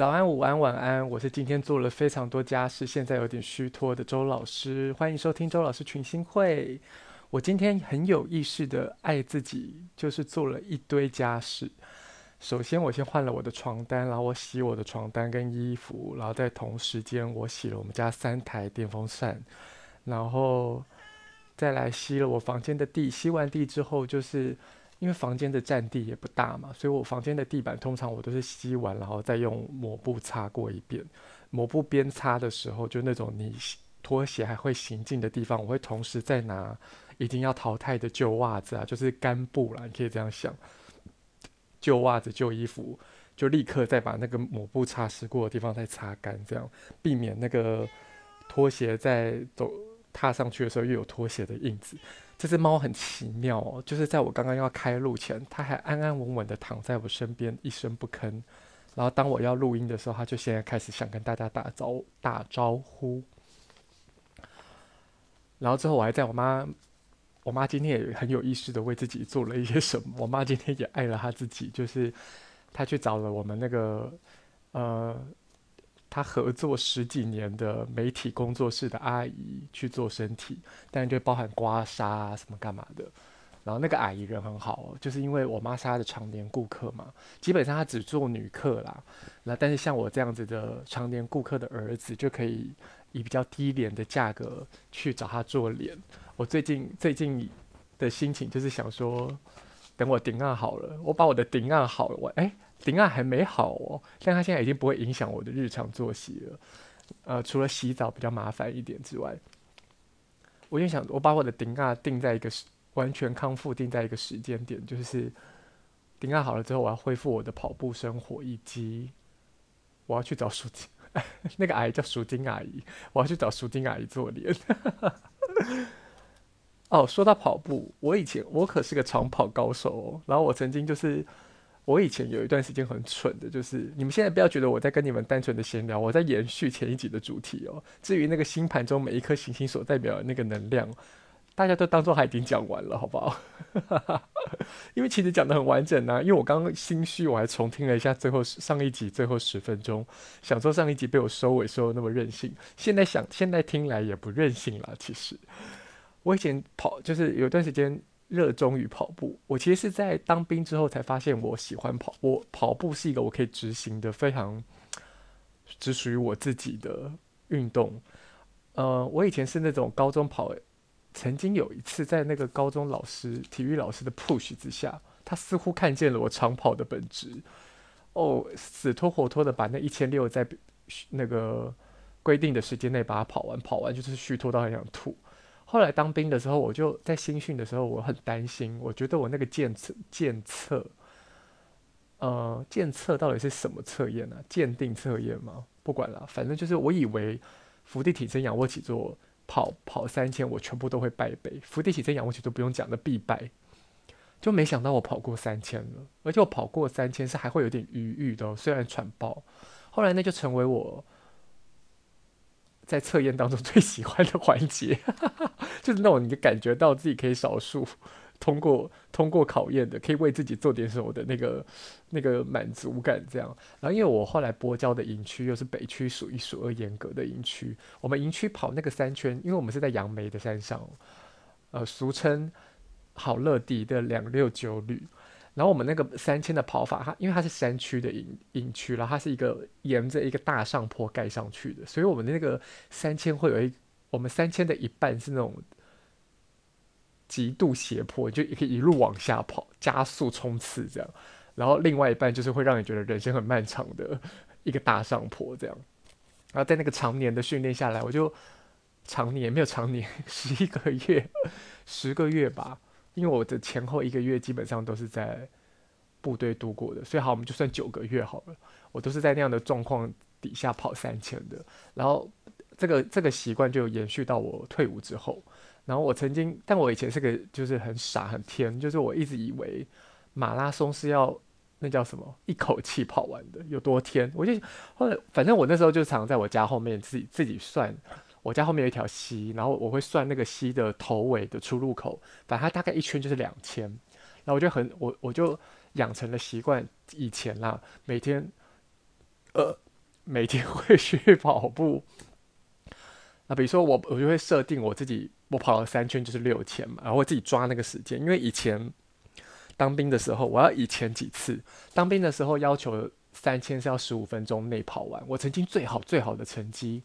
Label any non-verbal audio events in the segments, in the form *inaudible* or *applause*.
早安，午安，晚安。我是今天做了非常多家事，现在有点虚脱的周老师。欢迎收听周老师群星会。我今天很有意识的爱自己，就是做了一堆家事。首先，我先换了我的床单，然后我洗我的床单跟衣服，然后在同时间我洗了我们家三台电风扇，然后再来吸了我房间的地。吸完地之后，就是。因为房间的占地也不大嘛，所以我房间的地板通常我都是吸完，然后再用抹布擦过一遍。抹布边擦的时候，就那种你拖鞋还会行进的地方，我会同时再拿一定要淘汰的旧袜子啊，就是干布啦，你可以这样想，旧袜子、旧衣服，就立刻再把那个抹布擦拭过的地方再擦干，这样避免那个拖鞋在走踏上去的时候又有拖鞋的印子。这只猫很奇妙哦，就是在我刚刚要开录前，它还安安稳稳的躺在我身边，一声不吭。然后当我要录音的时候，它就现在开始想跟大家打招打招呼。然后之后我还在我妈，我妈今天也很有意识的为自己做了一些什么。我妈今天也爱了她自己，就是她去找了我们那个呃。他合作十几年的媒体工作室的阿姨去做身体，但就包含刮痧啊什么干嘛的。然后那个阿姨人很好，就是因为我妈是她的常年顾客嘛，基本上她只做女客啦。那但是像我这样子的常年顾客的儿子，就可以以比较低廉的价格去找她做脸。我最近最近的心情就是想说，等我顶案好了，我把我的顶案好了，我哎。顶案还没好哦，但他现在已经不会影响我的日常作息了。呃，除了洗澡比较麻烦一点之外，我就想我把我的顶啊定在一个完全康复，定在一个时间点，就是顶啊好了之后，我要恢复我的跑步生活，以及我要去找赎金，*laughs* 那个阿姨叫赎金阿姨，我要去找赎金阿姨做脸。哦，说到跑步，我以前我可是个长跑高手哦，然后我曾经就是。我以前有一段时间很蠢的，就是你们现在不要觉得我在跟你们单纯的闲聊，我在延续前一集的主题哦。至于那个星盘中每一颗行星所代表的那个能量，大家都当做还已经讲完了，好不好？*laughs* 因为其实讲得很完整啊。因为我刚刚心虚，我还重听了一下最后上一集最后十分钟，想说上一集被我收尾收的那么任性，现在想现在听来也不任性了。其实我以前跑就是有段时间。热衷于跑步，我其实是在当兵之后才发现我喜欢跑。我跑步是一个我可以执行的非常只属于我自己的运动。呃，我以前是那种高中跑，曾经有一次在那个高中老师体育老师的 push 之下，他似乎看见了我长跑的本质，哦，死拖活拖的把那一千六在那个规定的时间内把它跑完，跑完就是虚脱到很想吐。后来当兵的时候，我就在新训的时候，我很担心。我觉得我那个检测检测，呃，检测到底是什么测验呢？鉴定测验吗？不管了，反正就是我以为伏地挺身、仰卧起坐、跑跑三千，我全部都会败北。伏地挺身、仰卧起坐不用讲的必败，就没想到我跑过三千了，而且我跑过三千是还会有点余裕的，虽然喘爆。后来那就成为我。在测验当中最喜欢的环节，*laughs* 就是那种你感觉到自己可以少数通过通过考验的，可以为自己做点什么的那个那个满足感。这样，然后因为我后来拨交的营区又是北区数一数二严格的营区，我们营区跑那个三圈，因为我们是在杨梅的山上，呃，俗称好乐迪的两六九旅。然后我们那个三千的跑法，它因为它是山区的营营区，然后它是一个沿着一个大上坡盖上去的，所以我们的那个三千会有一，我们三千的一半是那种极度斜坡，就可以一路往下跑，加速冲刺这样，然后另外一半就是会让你觉得人生很漫长的一个大上坡这样，然后在那个常年的训练下来，我就常年没有常年 *laughs* 十一个月，十个月吧。因为我的前后一个月基本上都是在部队度过的，所以好，我们就算九个月好了，我都是在那样的状况底下跑三千的。然后这个这个习惯就延续到我退伍之后。然后我曾经，但我以前是个就是很傻很天，就是我一直以为马拉松是要那叫什么一口气跑完的，有多天？我就后来反正我那时候就常在我家后面自己自己算。我家后面有一条溪，然后我会算那个溪的头尾的出入口，反正它大概一圈就是两千，然后我就很我我就养成了习惯，以前啦，每天呃每天会去跑步。*laughs* 那比如说我，我就会设定我自己，我跑了三圈就是六千嘛，然后我自己抓那个时间，因为以前当兵的时候，我要以前几次当兵的时候要求三千是要十五分钟内跑完，我曾经最好最好的成绩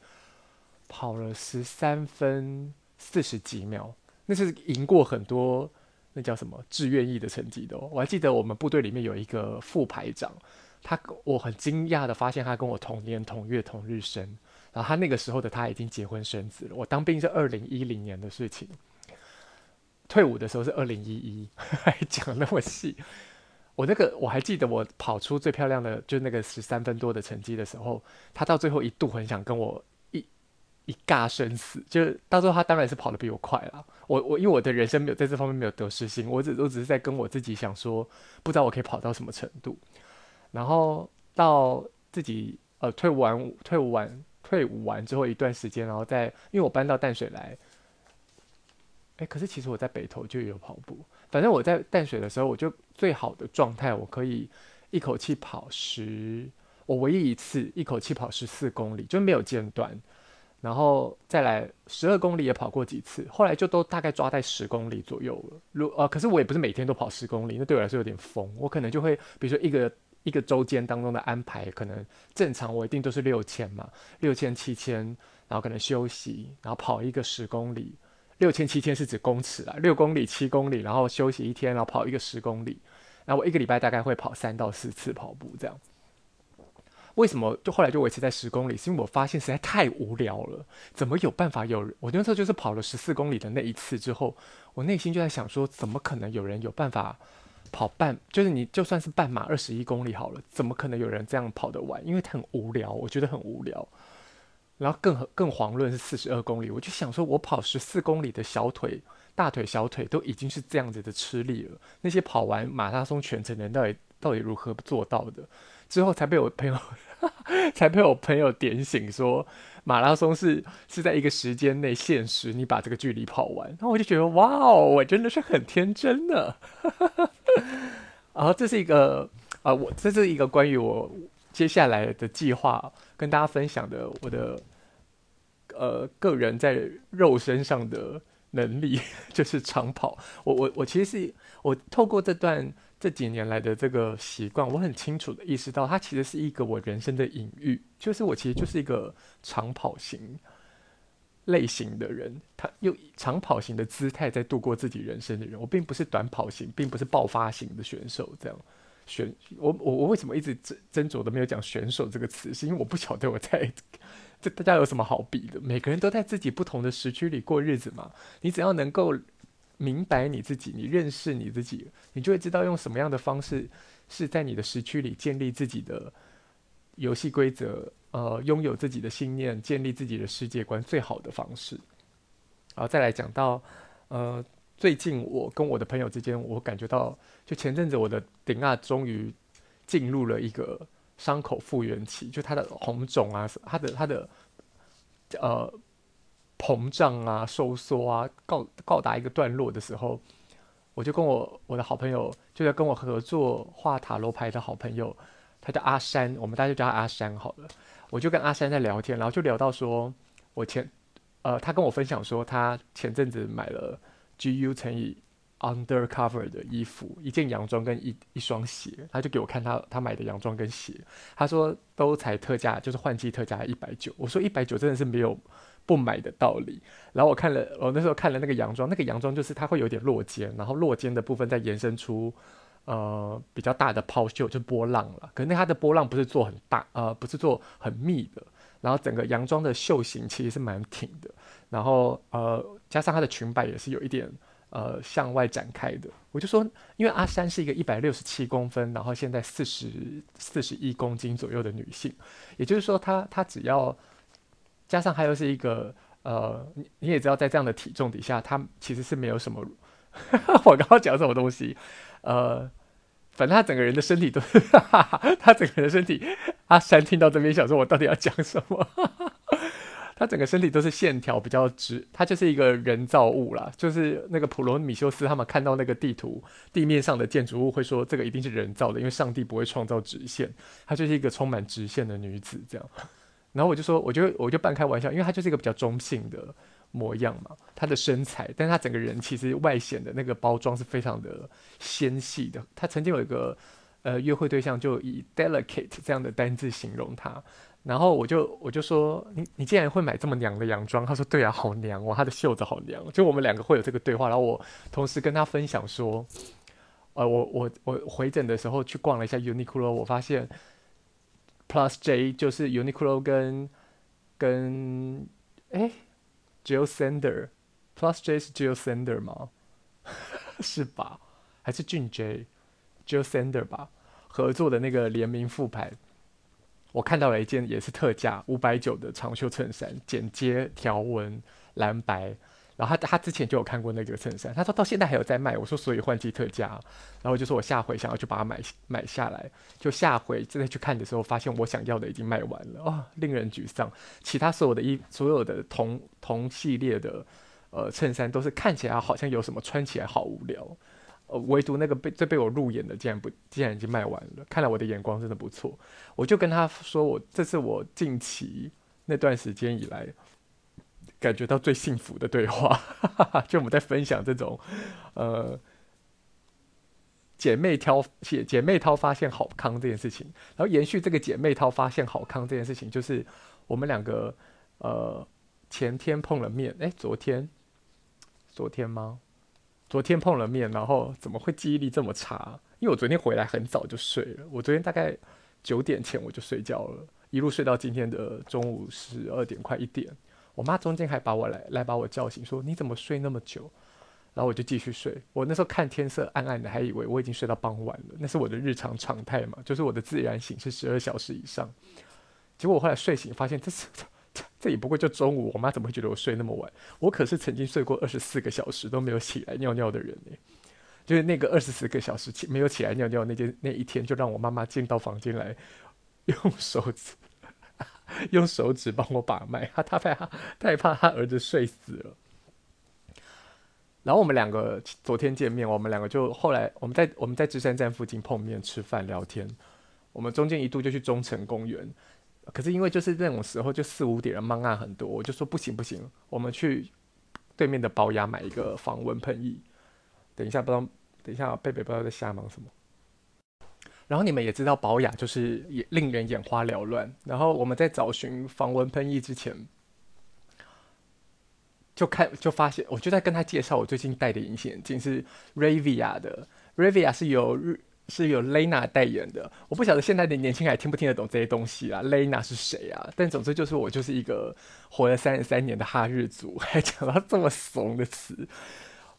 跑了十三分四十几秒，那是赢过很多。那叫什么志愿役的成绩的哦？我还记得我们部队里面有一个副排长，他我很惊讶的发现他跟我同年同月同日生，然后他那个时候的他已经结婚生子了。我当兵是二零一零年的事情，退伍的时候是二零一一，*laughs* 还讲那么细。我那个我还记得我跑出最漂亮的就那个十三分多的成绩的时候，他到最后一度很想跟我。一尬生死，就是到时候他当然是跑得比我快了。我我因为我的人生没有在这方面没有得失心，我只我只是在跟我自己想说，不知道我可以跑到什么程度。然后到自己呃退伍完退伍完退伍完之后一段时间，然后再因为我搬到淡水来，哎，可是其实我在北投就有跑步。反正我在淡水的时候，我就最好的状态，我可以一口气跑十，我唯一一次一口气跑十四公里，就没有间断。然后再来十二公里也跑过几次，后来就都大概抓在十公里左右了。如呃，可是我也不是每天都跑十公里，那对我来说有点疯。我可能就会，比如说一个一个周间当中的安排，可能正常我一定都是六千嘛，六千七千，然后可能休息，然后跑一个十公里。六千七千是指公尺啊，六公里七公里，然后休息一天，然后跑一个十公里。然后我一个礼拜大概会跑三到四次跑步这样。为什么就后来就维持在十公里？是因为我发现实在太无聊了。怎么有办法有？我那时候就是跑了十四公里的那一次之后，我内心就在想说，怎么可能有人有办法跑半？就是你就算是半马二十一公里好了，怎么可能有人这样跑得完？因为很无聊，我觉得很无聊。然后更更遑论是四十二公里，我就想说，我跑十四公里的小腿、大腿、小腿都已经是这样子的吃力了。那些跑完马拉松全程的人到底到底如何做到的？之后才被我朋友。*laughs* 才被我朋友点醒说，马拉松是是在一个时间内限时，你把这个距离跑完。然后我就觉得，哇哦，我真的是很天真呢。*laughs* 然后这是一个啊、我这是一个关于我接下来的计划跟大家分享的我的呃个人在肉身上的能力，*laughs* 就是长跑。我我我其实是我透过这段。这几年来的这个习惯，我很清楚的意识到，它其实是一个我人生的隐喻，就是我其实就是一个长跑型类型的人，他用长跑型的姿态在度过自己人生的人。我并不是短跑型，并不是爆发型的选手。这样选我我我为什么一直斟斟酌的没有讲选手这个词？是因为我不晓得我在这大家有什么好比的？每个人都在自己不同的时区里过日子嘛。你只要能够。明白你自己，你认识你自己，你就会知道用什么样的方式是在你的时区里建立自己的游戏规则，呃，拥有自己的信念，建立自己的世界观最好的方式。然后再来讲到，呃，最近我跟我的朋友之间，我感觉到，就前阵子我的顶啊，终于进入了一个伤口复原期，就它的红肿啊，它的它的呃。膨胀啊，收缩啊，告告达一个段落的时候，我就跟我我的好朋友，就在跟我合作画塔罗牌的好朋友，他叫阿山，我们大家就叫他阿山好了。我就跟阿山在聊天，然后就聊到说，我前呃，他跟我分享说，他前阵子买了 GU 乘以 Undercover 的衣服，一件洋装跟一一双鞋，他就给我看他他买的洋装跟鞋，他说都才特价，就是换季特价一百九。我说一百九真的是没有。不买的道理。然后我看了，我那时候看了那个洋装，那个洋装就是它会有点落肩，然后落肩的部分再延伸出呃比较大的抛绣，就波浪了。可是那它的波浪不是做很大，呃，不是做很密的。然后整个洋装的袖型其实是蛮挺的。然后呃，加上它的裙摆也是有一点呃向外展开的。我就说，因为阿山是一个一百六十七公分，然后现在四十四十一公斤左右的女性，也就是说她，她只要。加上还有是一个呃，你你也知道，在这样的体重底下，她其实是没有什么。*laughs* 我刚刚讲什么东西？呃，反正他整个人的身体都是，*laughs* 他整个人的身体。阿山听到这边想说，我到底要讲什么？他整个身体都是线条比较直，他就是一个人造物啦。就是那个普罗米修斯他们看到那个地图地面上的建筑物，会说这个一定是人造的，因为上帝不会创造直线。她就是一个充满直线的女子这样。*laughs* 然后我就说，我就我就半开玩笑，因为她就是一个比较中性的模样。嘛，她的身材，但她整个人其实外显的那个包装是非常的纤细的。她曾经有一个呃约会对象，就以 delicate 这样。的单字形容她。然后我就我就说，你你竟然会买这么娘的洋装？他说对啊，好娘哦，他的袖子好娘。就我们两个会有这个对话，然后我同时跟他分享说，呃，我我我回诊的时候去逛了一下 Uniqlo，我发现 Plus J 就是 Uniqlo 跟跟哎 Jil Sander，Plus J 是 Jil Sander 吗？*laughs* 是吧？还是俊 J Jil Sander 吧？合作的那个联名复牌。我看到了一件也是特价五百九的长袖衬衫，剪接条纹蓝白。然后他他之前就有看过那个衬衫，他说到现在还有在卖。我说所以换季特价，然后就说我下回想要去把它买买下来，就下回再去看的时候，发现我想要的已经卖完了哦，令人沮丧。其他所有的衣所有的同同系列的呃衬衫都是看起来好像有什么，穿起来好无聊。唯独那个被最被我入眼的，竟然不，竟然已经卖完了。看来我的眼光真的不错。我就跟他说我，这是我近期那段时间以来感觉到最幸福的对话。就我们在分享这种，呃，姐妹挑姐姐妹淘发现好康这件事情，然后延续这个姐妹淘发现好康这件事情，就是我们两个呃前天碰了面，哎，昨天，昨天吗？昨天碰了面，然后怎么会记忆力这么差？因为我昨天回来很早就睡了，我昨天大概九点前我就睡觉了，一路睡到今天的中午十二点快一点。我妈中间还把我来来把我叫醒，说你怎么睡那么久？然后我就继续睡。我那时候看天色暗暗的，还以为我已经睡到傍晚了。那是我的日常常态嘛，就是我的自然醒是十二小时以上。结果我后来睡醒发现这是。这也不过就中午，我妈怎么会觉得我睡那么晚？我可是曾经睡过二十四个小时都没有起来尿尿的人呢。就是那个二十四个小时起没有起来尿尿那天那一天，就让我妈妈进到房间来，用手指 *laughs* 用手指帮我把脉，她她怕她怕她儿子睡死了。然后我们两个昨天见面，我们两个就后来我们在我们在芝山站附近碰面吃饭聊天，我们中间一度就去中城公园。可是因为就是那种时候，就四五点人忙案很多，我就说不行不行，我们去对面的宝雅买一个防蚊喷液。等一下，不知道等一下贝贝不知道在瞎忙什么。然后你们也知道宝雅就是也令人眼花缭乱。然后我们在找寻防蚊喷液之前，就看就发现，我就在跟他介绍我最近戴的隐形眼镜是 Ravia 的，Ravia 是有日。是由 Lena 代言的，我不晓得现在的年轻人听不听得懂这些东西啊？Lena 是谁啊？但总之就是我就是一个活了三十三年的哈日族，*laughs* 还讲到这么怂的词，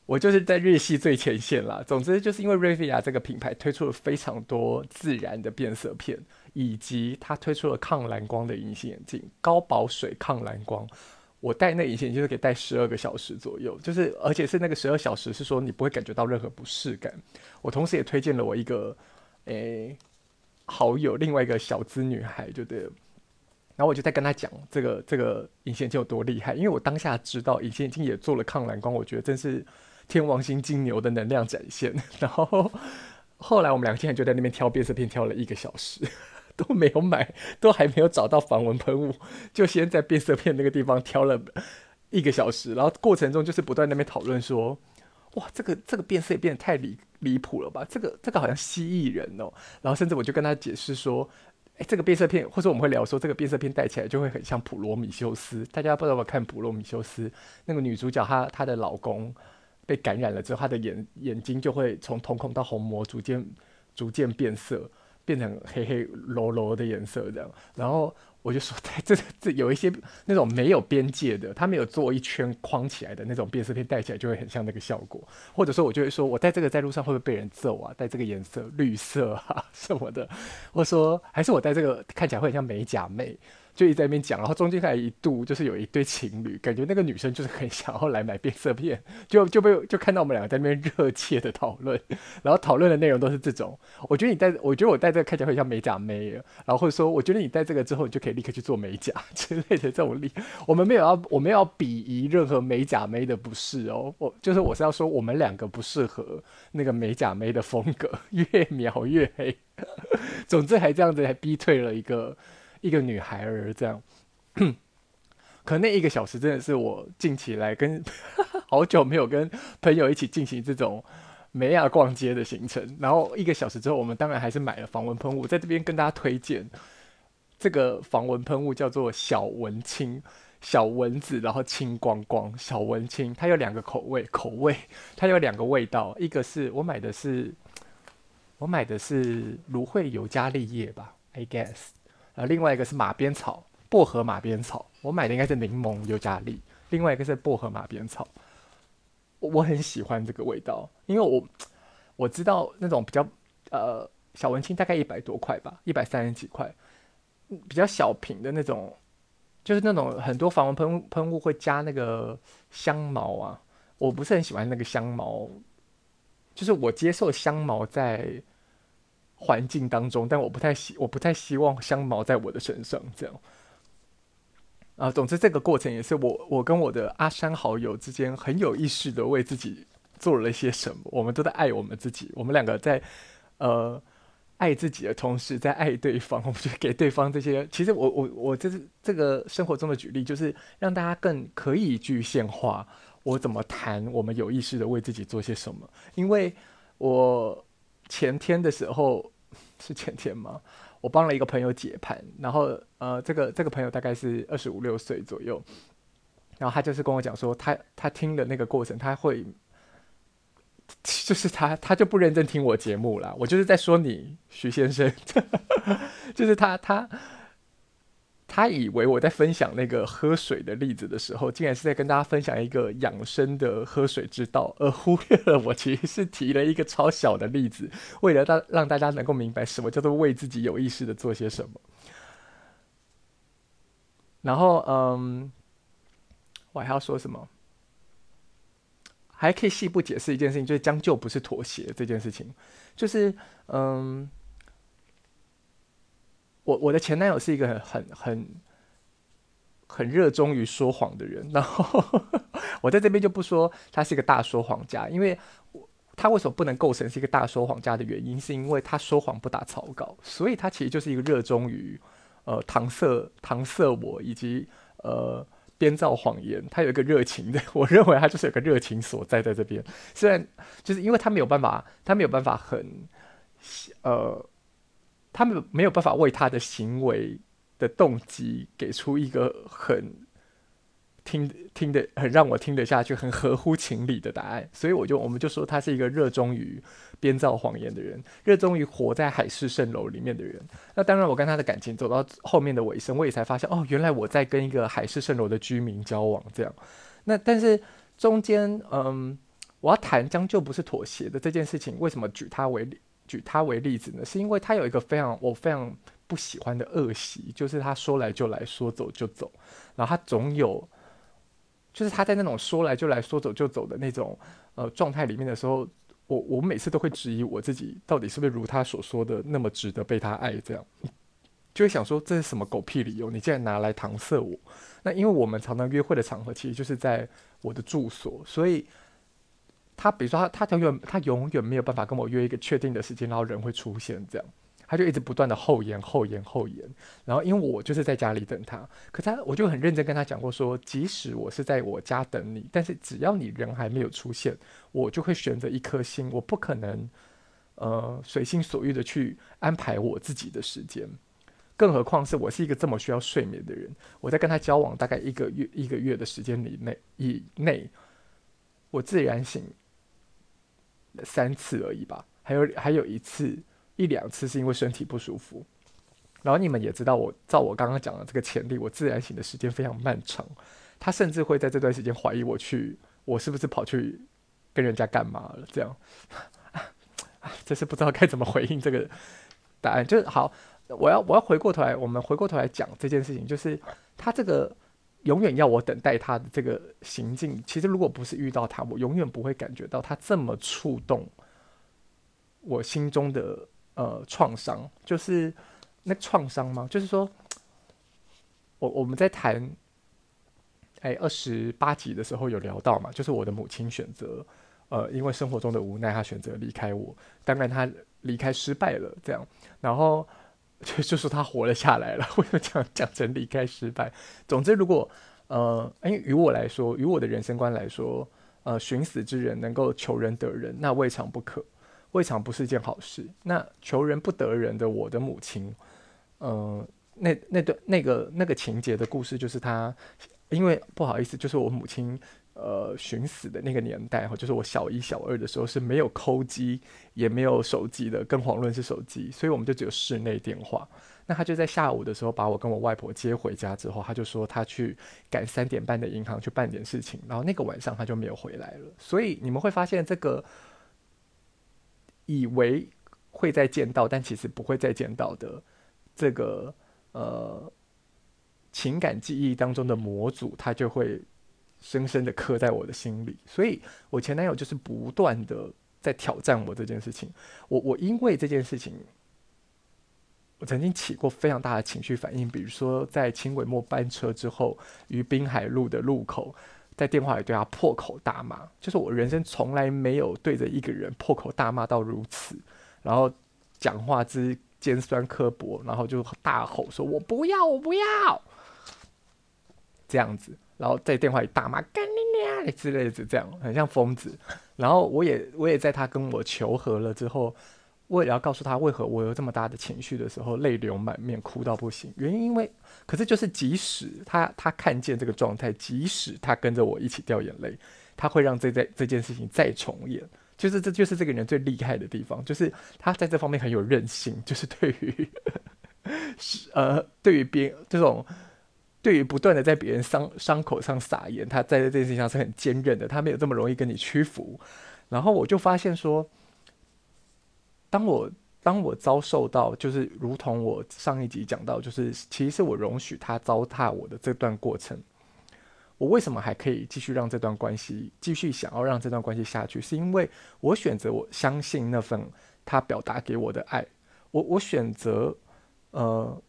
我就是在日系最前线啦。总之就是因为 Ravia 这个品牌推出了非常多自然的变色片，以及它推出了抗蓝光的隐形眼镜，高保水抗蓝光。我戴那隐形眼镜就可以戴十二个小时左右，就是而且是那个十二小时是说你不会感觉到任何不适感。我同时也推荐了我一个诶、好友，另外一个小资女孩，就对。然后我就在跟她讲这个这个隐形眼镜有多厉害，因为我当下知道隐形眼镜也做了抗蓝光，我觉得真是天王星金牛的能量展现。*laughs* 然后后来我们两个现在就在那边挑变色片，挑了一个小时。*laughs* 都没有买，都还没有找到防蚊喷雾，就先在变色片那个地方挑了一个小时，然后过程中就是不断那边讨论说，哇，这个这个变色也变得太离离谱了吧？这个这个好像蜥蜴人哦，然后甚至我就跟他解释说，哎，这个变色片，或者我们会聊说，这个变色片戴起来就会很像普罗米修斯。大家不知道看普罗米修斯那个女主角，她她的老公被感染了之后，她的眼眼睛就会从瞳孔到虹膜逐渐逐渐变色。变成黑黑柔柔的颜色这样，然后我就说，这这有一些那种没有边界的，他没有做一圈框起来的那种变色片，戴起来就会很像那个效果。或者说，我就会说我戴这个在路上会不会被人揍啊？戴这个颜色绿色啊什么的，或者说还是我戴这个看起来会很像美甲妹。就一直在那边讲，然后中间还一度就是有一对情侣，感觉那个女生就是很想要来买变色片，*laughs* 就就被就看到我们两个在那边热切的讨论，*laughs* 然后讨论的内容都是这种。我觉得你戴，我觉得我戴这个看起来会像美甲妹，然后或者说，我觉得你戴这个之后，你就可以立刻去做美甲 *laughs* 之类的这种例。我们没有要，我们要鄙夷任何美甲妹的不是哦，我就是我是要说，我们两个不适合那个美甲妹的风格，越描越黑。总之还这样子还逼退了一个。一个女孩儿这样，*clears throat* 可那一个小时真的是我近期来跟 *laughs* 好久没有跟朋友一起进行这种美亚逛街的行程。然后一个小时之后，我们当然还是买了防蚊喷雾，在这边跟大家推荐这个防蚊喷雾叫做小蚊清，小蚊子然后清光光，小蚊清，它有两个口味，口味它有两个味道，一个是我买的是我买的是芦荟尤加利叶吧，I guess。呃，另外一个是马鞭草，薄荷马鞭草，我买的应该是柠檬尤加利，另外一个是薄荷马鞭草，我，我很喜欢这个味道，因为我我知道那种比较呃小文青大概一百多块吧，一百三十几块，比较小瓶的那种，就是那种很多防蚊喷喷雾会加那个香茅啊，我不是很喜欢那个香茅，就是我接受香茅在。环境当中，但我不太希，我不太希望香茅在我的身上这样。啊，总之这个过程也是我，我跟我的阿山好友之间很有意识的为自己做了一些什么。我们都在爱我们自己，我们两个在呃爱自己的同时，在爱对方。*laughs* 我们就给对方这些。其实我我我这是这个生活中的举例，就是让大家更可以具现化我怎么谈。我们有意识的为自己做些什么，因为我。前天的时候是前天吗？*laughs* 我帮了一个朋友解盘，然后呃，这个这个朋友大概是二十五六岁左右，然后他就是跟我讲说，他他听的那个过程，他会 *laughs* 就是他他就不认真听我节目了。我就是在说你徐先生，*laughs* 就是他他。他以为我在分享那个喝水的例子的时候，竟然是在跟大家分享一个养生的喝水之道，而 *laughs* 忽略了我其实是提了一个超小的例子，为了让让大家能够明白什么叫做为自己有意识的做些什么。然后，嗯，我还要说什么？还可以细部解释一件事情，就是将就不是妥协这件事情，就是嗯。我我的前男友是一个很很很很热衷于说谎的人，然后 *laughs* 我在这边就不说他是一个大说谎家，因为他为什么不能构成是一个大说谎家的原因，是因为他说谎不打草稿，所以他其实就是一个热衷于呃搪塞搪塞我以及呃编造谎言，他有一个热情的，*laughs* 我认为他就是有个热情所在在这边，虽然就是因为他没有办法，他没有办法很呃。他们没有办法为他的行为的动机给出一个很听听的很让我听得下去、很合乎情理的答案，所以我就我们就说他是一个热衷于编造谎言的人，热衷于活在海市蜃楼里面的人。那当然，我跟他的感情走到后面的尾声，我也才发现，哦，原来我在跟一个海市蜃楼的居民交往。这样，那但是中间，嗯，我要谈将就不是妥协的这件事情，为什么举他为例？举他为例子呢，是因为他有一个非常我非常不喜欢的恶习，就是他说来就来说走就走，然后他总有，就是他在那种说来就来说走就走的那种呃状态里面的时候，我我每次都会质疑我自己，到底是不是如他所说的那么值得被他爱？这样就会想说，这是什么狗屁理由？你竟然拿来搪塞我？那因为我们常常约会的场合其实就是在我的住所，所以。他比如说他他永远他永远没有办法跟我约一个确定的时间，然后人会出现这样，他就一直不断的后延后延后延，然后因为我就是在家里等他，可他我就很认真跟他讲过说，即使我是在我家等你，但是只要你人还没有出现，我就会选择一颗心，我不可能呃随心所欲的去安排我自己的时间，更何况是我是一个这么需要睡眠的人，我在跟他交往大概一个月一个月的时间里内以内，我自然醒。三次而已吧，还有还有一次一两次是因为身体不舒服，然后你们也知道我照我刚刚讲的这个潜力，我自然醒的时间非常漫长，他甚至会在这段时间怀疑我去我是不是跑去跟人家干嘛了，这样，*laughs* 这是不知道该怎么回应这个答案，就是好，我要我要回过头来，我们回过头来讲这件事情，就是他这个永远要我等待他的这个行径，其实如果不是遇到他，我永远不会感觉到他这么触动我心中的呃创伤，就是那创伤吗？就是说，我我们在谈哎二十八集的时候有聊到嘛，就是我的母亲选择呃因为生活中的无奈，她选择离开我，当然她离开失败了，这样，然后。*laughs* 就就说他活了下来了，为什么讲讲成离开失败？总之，如果呃，因为于我来说，于我的人生观来说，呃，寻死之人能够求人得人，那未尝不可，未尝不是件好事。那求人不得人的我的母亲，呃，那那段那个那个情节的故事，就是他，因为不好意思，就是我母亲。呃，寻死的那个年代哈，就是我小一、小二的时候是没有扣机，也没有手机的，更遑论是手机，所以我们就只有室内电话。那他就在下午的时候把我跟我外婆接回家之后，他就说他去赶三点半的银行去办点事情，然后那个晚上他就没有回来了。所以你们会发现，这个以为会再见到，但其实不会再见到的这个呃情感记忆当中的模组，它就会。深深的刻在我的心里，所以我前男友就是不断的在挑战我这件事情。我我因为这件事情，我曾经起过非常大的情绪反应，比如说在轻轨末班车之后，于滨海路的路口，在电话里对他破口大骂，就是我人生从来没有对着一个人破口大骂到如此，然后讲话之尖酸刻薄，然后就大吼说：“我不要，我不要！”这样子。然后在电话里大骂干你娘之类的，这样很像疯子。然后我也我也在他跟我求和了之后，我也要告诉他为何我有这么大的情绪的时候，泪流满面，哭到不行。原因因为，可是就是即使他他看见这个状态，即使他跟着我一起掉眼泪，他会让这这这件事情再重演。就是这就是这个人最厉害的地方，就是他在这方面很有韧性，就是对于 *laughs* 是呃对于别这种。*laughs* 对于不断的在别人伤伤口上撒盐，他在这件事情上是很坚韧的，他没有这么容易跟你屈服。然后我就发现说，当我当我遭受到，就是如同我上一集讲到，就是其实我容许他糟蹋我的这段过程，我为什么还可以继续让这段关系继续想要让这段关系下去？是因为我选择我相信那份他表达给我的爱，我我选择呃。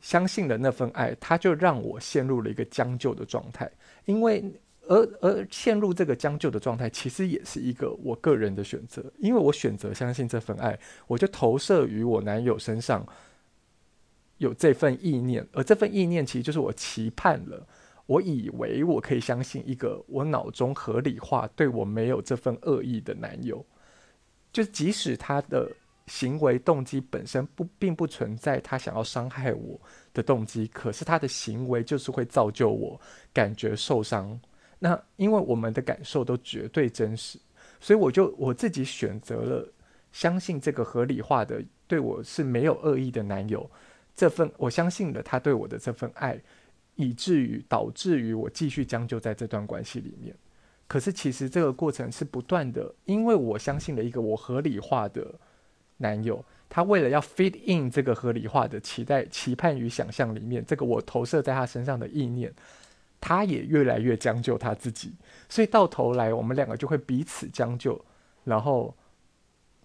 相信的那份爱，他就让我陷入了一个将就的状态。因为，而而陷入这个将就的状态，其实也是一个我个人的选择。因为我选择相信这份爱，我就投射于我男友身上，有这份意念。而这份意念，其实就是我期盼了。我以为我可以相信一个我脑中合理化对我没有这份恶意的男友，就即使他的。行为动机本身不并不存在他想要伤害我的动机，可是他的行为就是会造就我感觉受伤。那因为我们的感受都绝对真实，所以我就我自己选择了相信这个合理化的对我是没有恶意的男友这份，我相信了他对我的这份爱，以至于导致于我继续将就在这段关系里面。可是其实这个过程是不断的，因为我相信了一个我合理化的。男友，他为了要 fit in 这个合理化的期待、期盼与想象里面，这个我投射在他身上的意念，他也越来越将就他自己，所以到头来我们两个就会彼此将就，然后，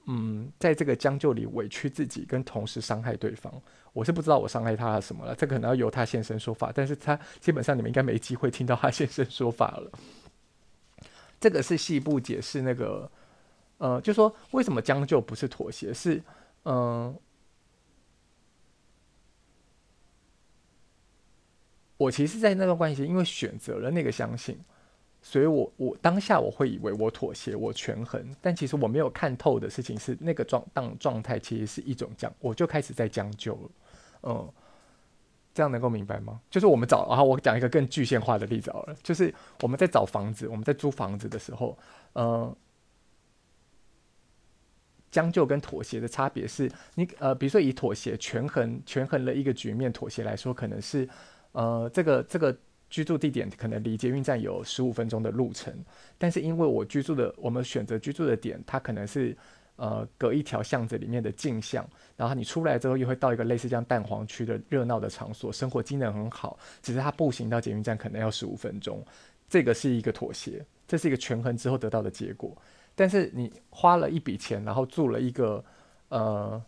嗯，在这个将就里委屈自己，跟同时伤害对方。我是不知道我伤害他了什么了，这个可能要由他现身说法，但是他基本上你们应该没机会听到他现身说法了。这个是细部解释那个。呃，就说为什么将就不是妥协？是，嗯、呃，我其实，在那段关系，因为选择了那个相信，所以我我当下我会以为我妥协，我权衡，但其实我没有看透的事情是，那个状当状态其实是一种将，我就开始在将就了。嗯、呃，这样能够明白吗？就是我们找，然后我讲一个更具象化的例子好了，就是我们在找房子，我们在租房子的时候，嗯、呃。将就跟妥协的差别是你呃，比如说以妥协权衡权衡了一个局面，妥协来说可能是呃，这个这个居住地点可能离捷运站有十五分钟的路程，但是因为我居住的我们选择居住的点，它可能是呃隔一条巷子里面的镜像，然后你出来之后又会到一个类似这样蛋黄区的热闹的场所，生活机能很好，只是它步行到捷运站可能要十五分钟，这个是一个妥协，这是一个权衡之后得到的结果。但是你花了一笔钱，然后住了一个呃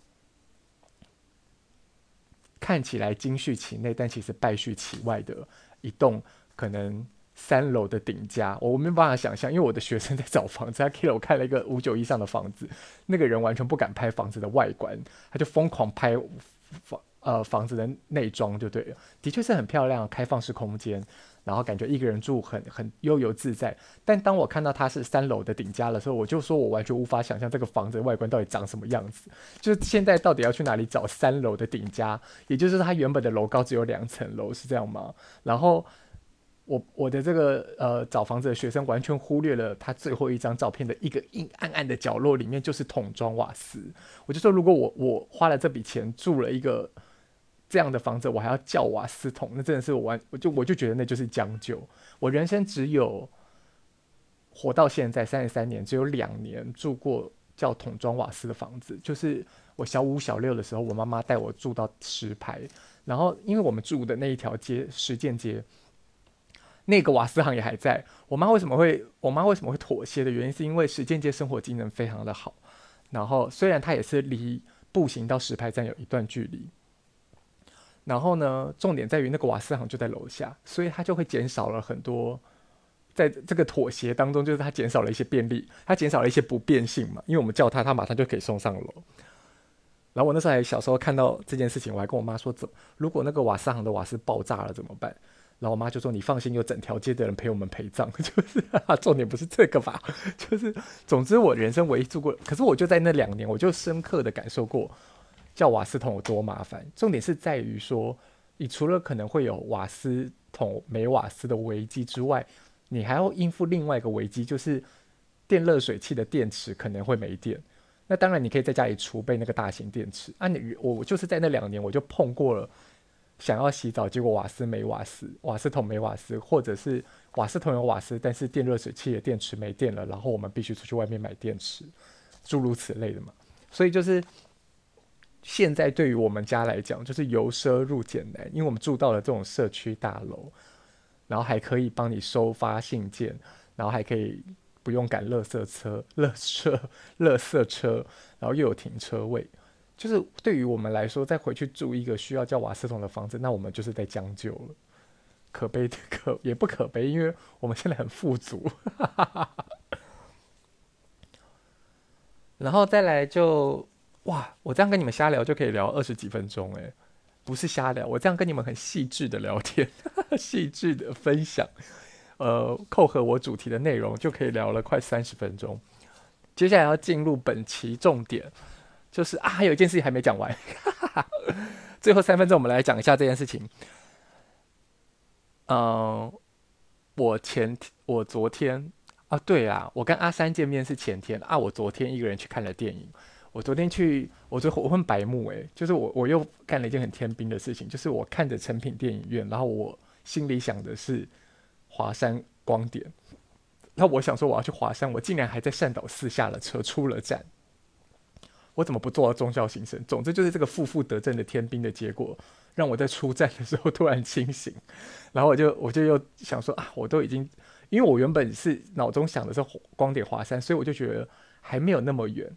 看起来金絮其内，但其实败絮其外的一栋可能三楼的顶家，我没办法想象，因为我的学生在找房子，他给了我看了一个五九以上的房子，那个人完全不敢拍房子的外观，他就疯狂拍房呃房子的内装就对了，的确是很漂亮，开放式空间。然后感觉一个人住很很悠游自在，但当我看到它是三楼的顶家的时候，我就说我完全无法想象这个房子外观到底长什么样子。就是现在到底要去哪里找三楼的顶家？也就是它原本的楼高只有两层楼，是这样吗？然后我我的这个呃找房子的学生完全忽略了他最后一张照片的一个阴暗暗的角落里面就是桶装瓦斯。我就说如果我我花了这笔钱住了一个。这样的房子我还要叫瓦斯桶，那真的是我完，我就我就觉得那就是将就。我人生只有活到现在三十三年，只有两年住过叫桶装瓦斯的房子，就是我小五小六的时候，我妈妈带我住到石牌，然后因为我们住的那一条街实践街，那个瓦斯行也还在。我妈为什么会我妈为什么会妥协的原因，是因为实践街生活机能非常的好，然后虽然它也是离步行到石牌站有一段距离。然后呢，重点在于那个瓦斯行就在楼下，所以他就会减少了很多，在这个妥协当中，就是他减少了一些便利，他减少了一些不便性嘛。因为我们叫他，他马上就可以送上楼。然后我那时候还小时候看到这件事情，我还跟我妈说：怎如果那个瓦斯行的瓦斯爆炸了怎么办？然后我妈就说：你放心，有整条街的人陪我们陪葬。*laughs* 就是，重点不是这个吧？*laughs* 就是总之我人生唯一住过，可是我就在那两年，我就深刻的感受过。叫瓦斯桶有多麻烦？重点是在于说，你除了可能会有瓦斯桶没瓦斯的危机之外，你还要应付另外一个危机，就是电热水器的电池可能会没电。那当然，你可以在家里储备那个大型电池。啊，你我就是在那两年，我就碰过了，想要洗澡，结果瓦斯没瓦斯，瓦斯桶没瓦斯，或者是瓦斯桶有瓦斯，但是电热水器的电池没电了，然后我们必须出去外面买电池，诸如此类的嘛。所以就是。现在对于我们家来讲，就是由奢入俭难，因为我们住到了这种社区大楼，然后还可以帮你收发信件，然后还可以不用赶垃圾车、*laughs* 垃圾垃圾车，然后又有停车位，就是对于我们来说，再回去住一个需要叫瓦斯桶的房子，那我们就是在将就了，可悲的可也不可悲，因为我们现在很富足，*laughs* 然后再来就。哇，我这样跟你们瞎聊就可以聊二十几分钟诶，不是瞎聊，我这样跟你们很细致的聊天，*laughs* 细致的分享，呃，扣合我主题的内容就可以聊了快三十分钟。接下来要进入本期重点，就是啊，还有一件事情还没讲完，*laughs* 最后三分钟我们来讲一下这件事情。嗯、我前我昨天啊，对啊，我跟阿三见面是前天啊，我昨天一个人去看了电影。我昨天去，我昨我很白目诶，就是我我又干了一件很天兵的事情，就是我看着成品电影院，然后我心里想的是华山光点，那我想说我要去华山，我竟然还在善导寺下了车出了站，我怎么不做到忠孝行胜？总之就是这个负负得正的天兵的结果，让我在出站的时候突然清醒，然后我就我就又想说啊，我都已经，因为我原本是脑中想的是光点华山，所以我就觉得还没有那么远。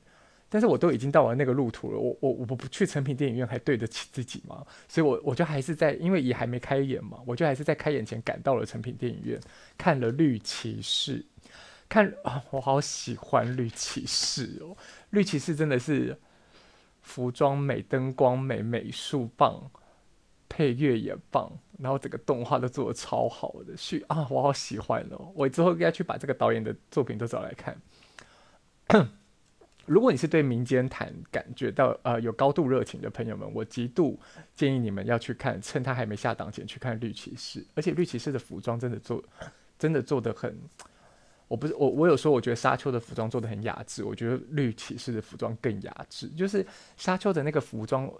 但是我都已经到了那个路途了，我我我不去成品电影院还对得起自己吗？所以我，我就还是在，因为也还没开演嘛，我就还是在开演前赶到了成品电影院，看了《绿骑士》，看啊，我好喜欢《绿骑士》哦，《绿骑士》真的是服装美、灯光美、美术棒，配乐也棒，然后整个动画都做得超好的，去啊，我好喜欢哦，我之后应该去把这个导演的作品都找来看。如果你是对民间谈感觉到呃有高度热情的朋友们，我极度建议你们要去看，趁他还没下档前去看《绿骑士》，而且《绿骑士》的服装真的做，真的做得很，我不是我我有说我觉得沙丘的服装做得很雅致，我觉得《绿骑士》的服装更雅致，就是沙丘的那个服装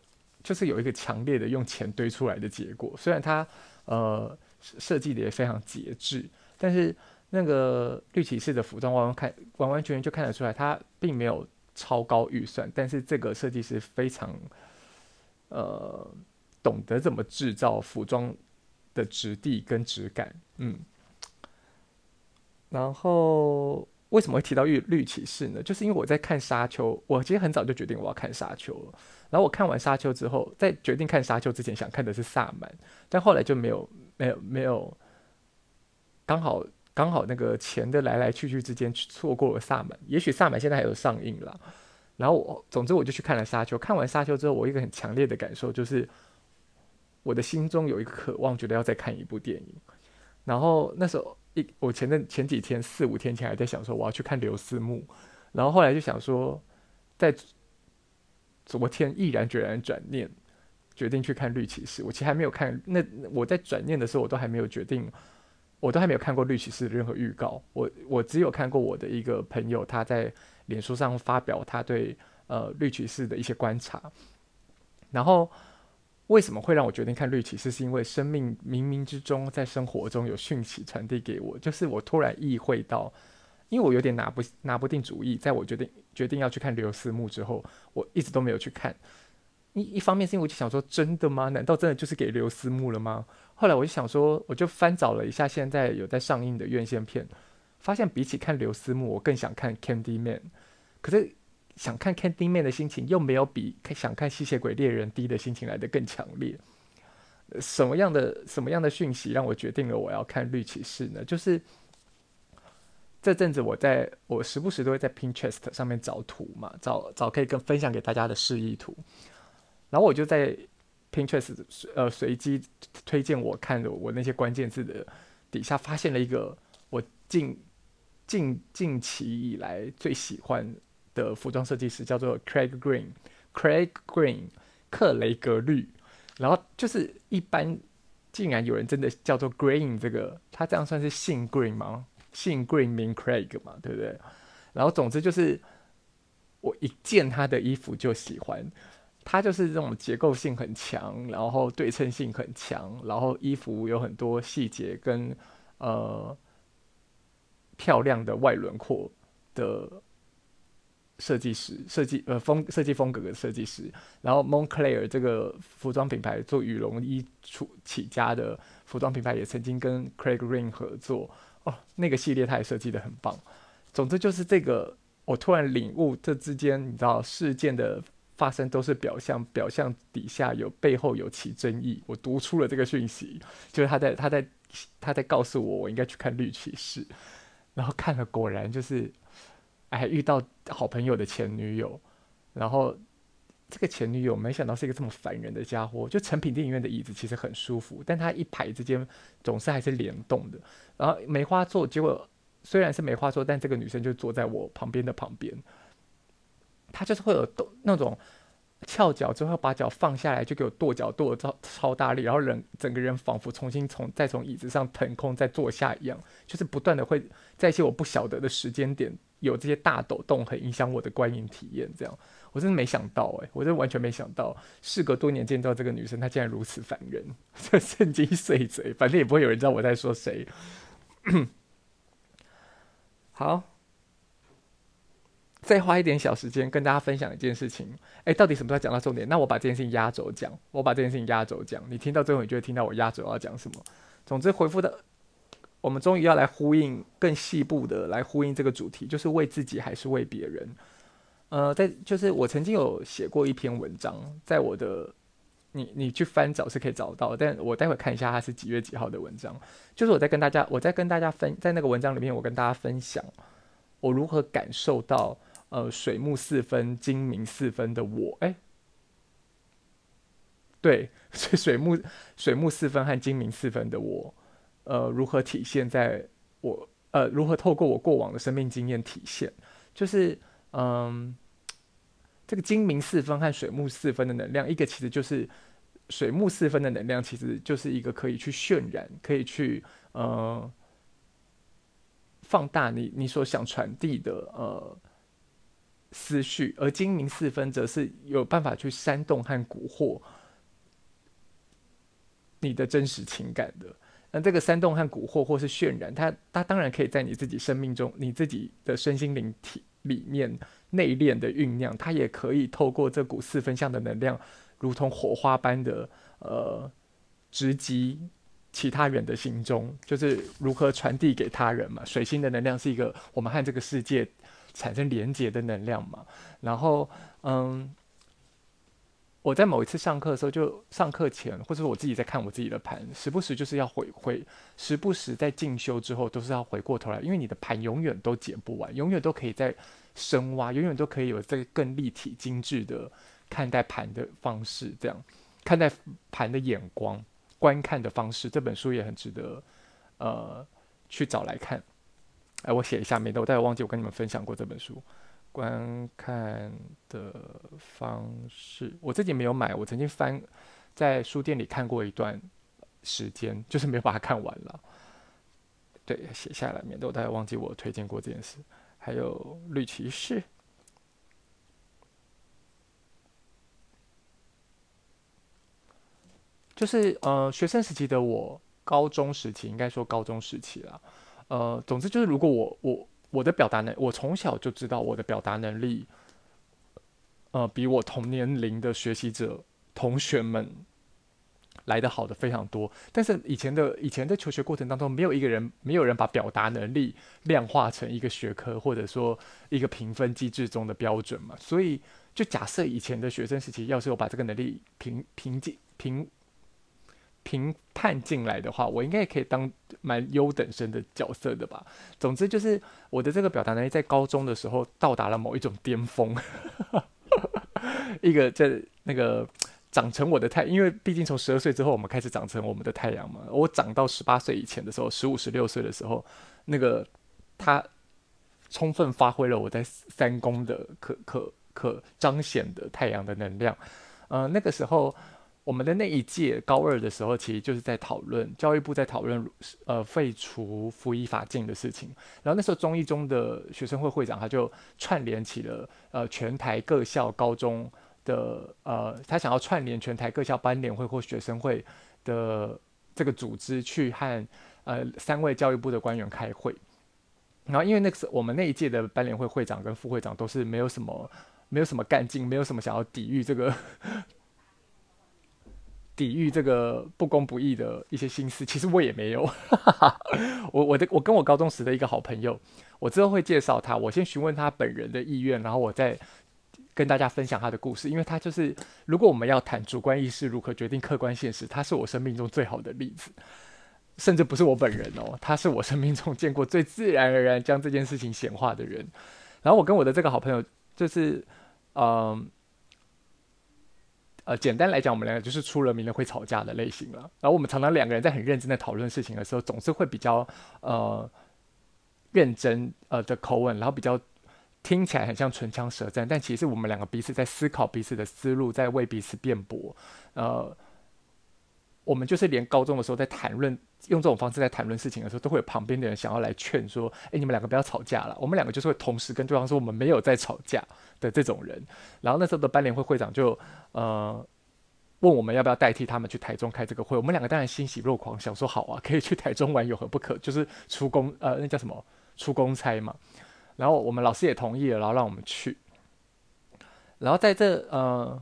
就是有一个强烈的用钱堆出来的结果，虽然它呃设计的也非常节制，但是那个绿骑士的服装完完看完完全全就看得出来，它并没有。超高预算，但是这个设计师非常呃懂得怎么制造服装的质地跟质感，嗯。然后为什么会提到绿绿骑士呢？就是因为我在看沙丘，我其实很早就决定我要看沙丘了。然后我看完沙丘之后，在决定看沙丘之前，想看的是萨满，但后来就没有没有没有，刚好刚好那个钱的来来去去之间错过了萨满。也许萨满现在还有上映了。然后我总之我就去看了沙丘。看完沙丘之后，我一个很强烈的感受就是，我的心中有一个渴望，觉得要再看一部电影。然后那时候一我前的前几天四五天前还在想说我要去看刘思慕，然后后来就想说在。昨天毅然决然转念，决定去看绿骑士。我其实还没有看，那我在转念的时候，我都还没有决定，我都还没有看过绿骑士的任何预告。我我只有看过我的一个朋友他在脸书上发表他对呃绿骑士的一些观察。然后为什么会让我决定看绿骑士？是因为生命冥冥之中在生活中有讯息传递给我，就是我突然意会到。因为我有点拿不拿不定主意，在我决定决定要去看刘思慕之后，我一直都没有去看。一一方面是因为我就想说，真的吗？难道真的就是给刘思慕了吗？后来我就想说，我就翻找了一下现在有在上映的院线片，发现比起看刘思慕，我更想看 Candyman。可是想看 Candyman 的心情又没有比想看吸血鬼猎人低的心情来得更强烈。什么样的什么样的讯息让我决定了我要看绿骑士呢？就是。这阵子我在我时不时都会在 Pinterest 上面找图嘛，找找可以跟分享给大家的示意图，然后我就在 Pinterest 呃随机推荐我看的我那些关键字的底下，发现了一个我近近近期以来最喜欢的服装设计师，叫做 Craig Green，Craig Green 克雷格绿，然后就是一般竟然有人真的叫做 Green 这个，他这样算是姓 Green 吗？姓 Green 名 Craig 嘛，对不对？然后总之就是，我一见他的衣服就喜欢，它就是这种结构性很强，然后对称性很强，然后衣服有很多细节跟呃漂亮的外轮廓的设计师，设计呃风设计风格的设计师。然后 Moncler 这个服装品牌做羽绒衣出起家的服装品牌，也曾经跟 Craig Green 合作。哦，那个系列他也设计的很棒。总之就是这个，我突然领悟，这之间你知道事件的发生都是表象，表象底下有背后有其真意。我读出了这个讯息，就是他在他在他在告诉我，我应该去看绿骑士。然后看了，果然就是，哎，遇到好朋友的前女友，然后。这个前女友没想到是一个这么烦人的家伙。就成品电影院的椅子其实很舒服，但它一排之间总是还是联动的。然后梅花座，结果虽然是梅花座，但这个女生就坐在我旁边的旁边。他就是会有动那种翘脚之后把脚放下来，就给我跺脚跺的超超大力，然后人整个人仿佛重新从再从椅子上腾空再坐下一样，就是不断的会在一些我不晓得的时间点有这些大抖动，很影响我的观影体验，这样。我真的没想到哎、我真的完全没想到，事隔多年见到这个女生，她竟然如此烦人，*laughs* 这圣经碎嘴，反正也不会有人知道我在说谁。好，再花一点小时间跟大家分享一件事情。哎、到底什么时候讲到重点？那我把这件事情压轴讲，我把这件事情压轴讲。你听到最后，你就会听到我压轴要讲什么。总之，回复的，我们终于要来呼应更细部的来呼应这个主题，就是为自己还是为别人。呃，在就是我曾经有写过一篇文章，在我的你你去翻找是可以找到，但我待会看一下它是几月几号的文章。就是我在跟大家，我在跟大家分，在那个文章里面，我跟大家分享我如何感受到呃水木四分、精明四分的我。哎，对，*laughs* 水木水木四分和精明四分的我，呃，如何体现在我呃如何透过我过往的生命经验体现，就是。嗯，这个精明四分和水木四分的能量，一个其实就是水木四分的能量，其实就是一个可以去渲染，可以去呃放大你你所想传递的呃思绪，而精明四分则是有办法去煽动和蛊惑你的真实情感的。那这个煽动和蛊惑或是渲染，它它当然可以在你自己生命中，你自己的身心灵体。里面内敛的酝酿，它也可以透过这股四分相的能量，如同火花般的呃直击其他人的心中，就是如何传递给他人嘛。水星的能量是一个我们和这个世界产生连接的能量嘛。然后嗯。我在某一次上课的时候，就上课前，或者说我自己在看我自己的盘，时不时就是要回回，时不时在进修之后，都是要回过头来，因为你的盘永远都解不完，永远都可以再深挖，永远都可以有这个更立体、精致的看待盘的方式，这样看待盘的眼光、观看的方式。这本书也很值得呃去找来看。哎，我写一下，免得我待会忘记我跟你们分享过这本书。观看的方式，我自己没有买。我曾经翻在书店里看过一段时间，就是没有把它看完了。对，写下来，免得我待会忘记我推荐过这件事。还有绿骑士，就是呃，学生时期的我，高中时期应该说高中时期了。呃，总之就是如果我我。我的表达能，我从小就知道我的表达能力，呃，比我同年龄的学习者同学们来得好的非常多。但是以前的以前的求学过程当中，没有一个人，没有人把表达能力量化成一个学科，或者说一个评分机制中的标准嘛。所以，就假设以前的学生时期，要是我把这个能力评评级评。评判进来的话，我应该也可以当蛮优等生的角色的吧。总之就是我的这个表达能力在高中的时候到达了某一种巅峰，*laughs* 一个在那个长成我的太，因为毕竟从十二岁之后我们开始长成我们的太阳嘛。我长到十八岁以前的时候，十五、十六岁的时候，那个他充分发挥了我在三宫的可可可彰显的太阳的能量。嗯、那个时候。我们的那一届高二的时候，其实就是在讨论教育部在讨论呃废除辅以法禁的事情。然后那时候中一中的学生会会长他就串联起了呃全台各校高中的呃他想要串联全台各校班联会或学生会的这个组织去和呃三位教育部的官员开会。然后因为那个时我们那一届的班联会会长跟副会长都是没有什么没有什么干劲，没有什么想要抵御这个。抵御这个不公不义的一些心思，其实我也没有。*laughs* 我我的我跟我高中时的一个好朋友，我之后会介绍他。我先询问他本人的意愿，然后我再跟大家分享他的故事。因为他就是，如果我们要谈主观意识如何决定客观现实，他是我生命中最好的例子。甚至不是我本人哦，他是我生命中见过最自然而然将这件事情显化的人。然后我跟我的这个好朋友，就是嗯。呃，简单来讲，我们两个就是出了名的会吵架的类型了。然后我们常常两个人在很认真的讨论事情的时候，总是会比较呃认真呃的口吻，然后比较听起来很像唇枪舌战，但其实我们两个彼此在思考彼此的思路，在为彼此辩驳。呃，我们就是连高中的时候在谈论用这种方式在谈论事情的时候，都会有旁边的人想要来劝说：“哎，你们两个不要吵架了。”我们两个就是会同时跟对方说：“我们没有在吵架。”的这种人，然后那时候的班联会会长就呃问我们要不要代替他们去台中开这个会，我们两个当然欣喜若狂，想说好啊，可以去台中玩有何不可？就是出公呃那叫什么出公差嘛。然后我们老师也同意了，然后让我们去。然后在这呃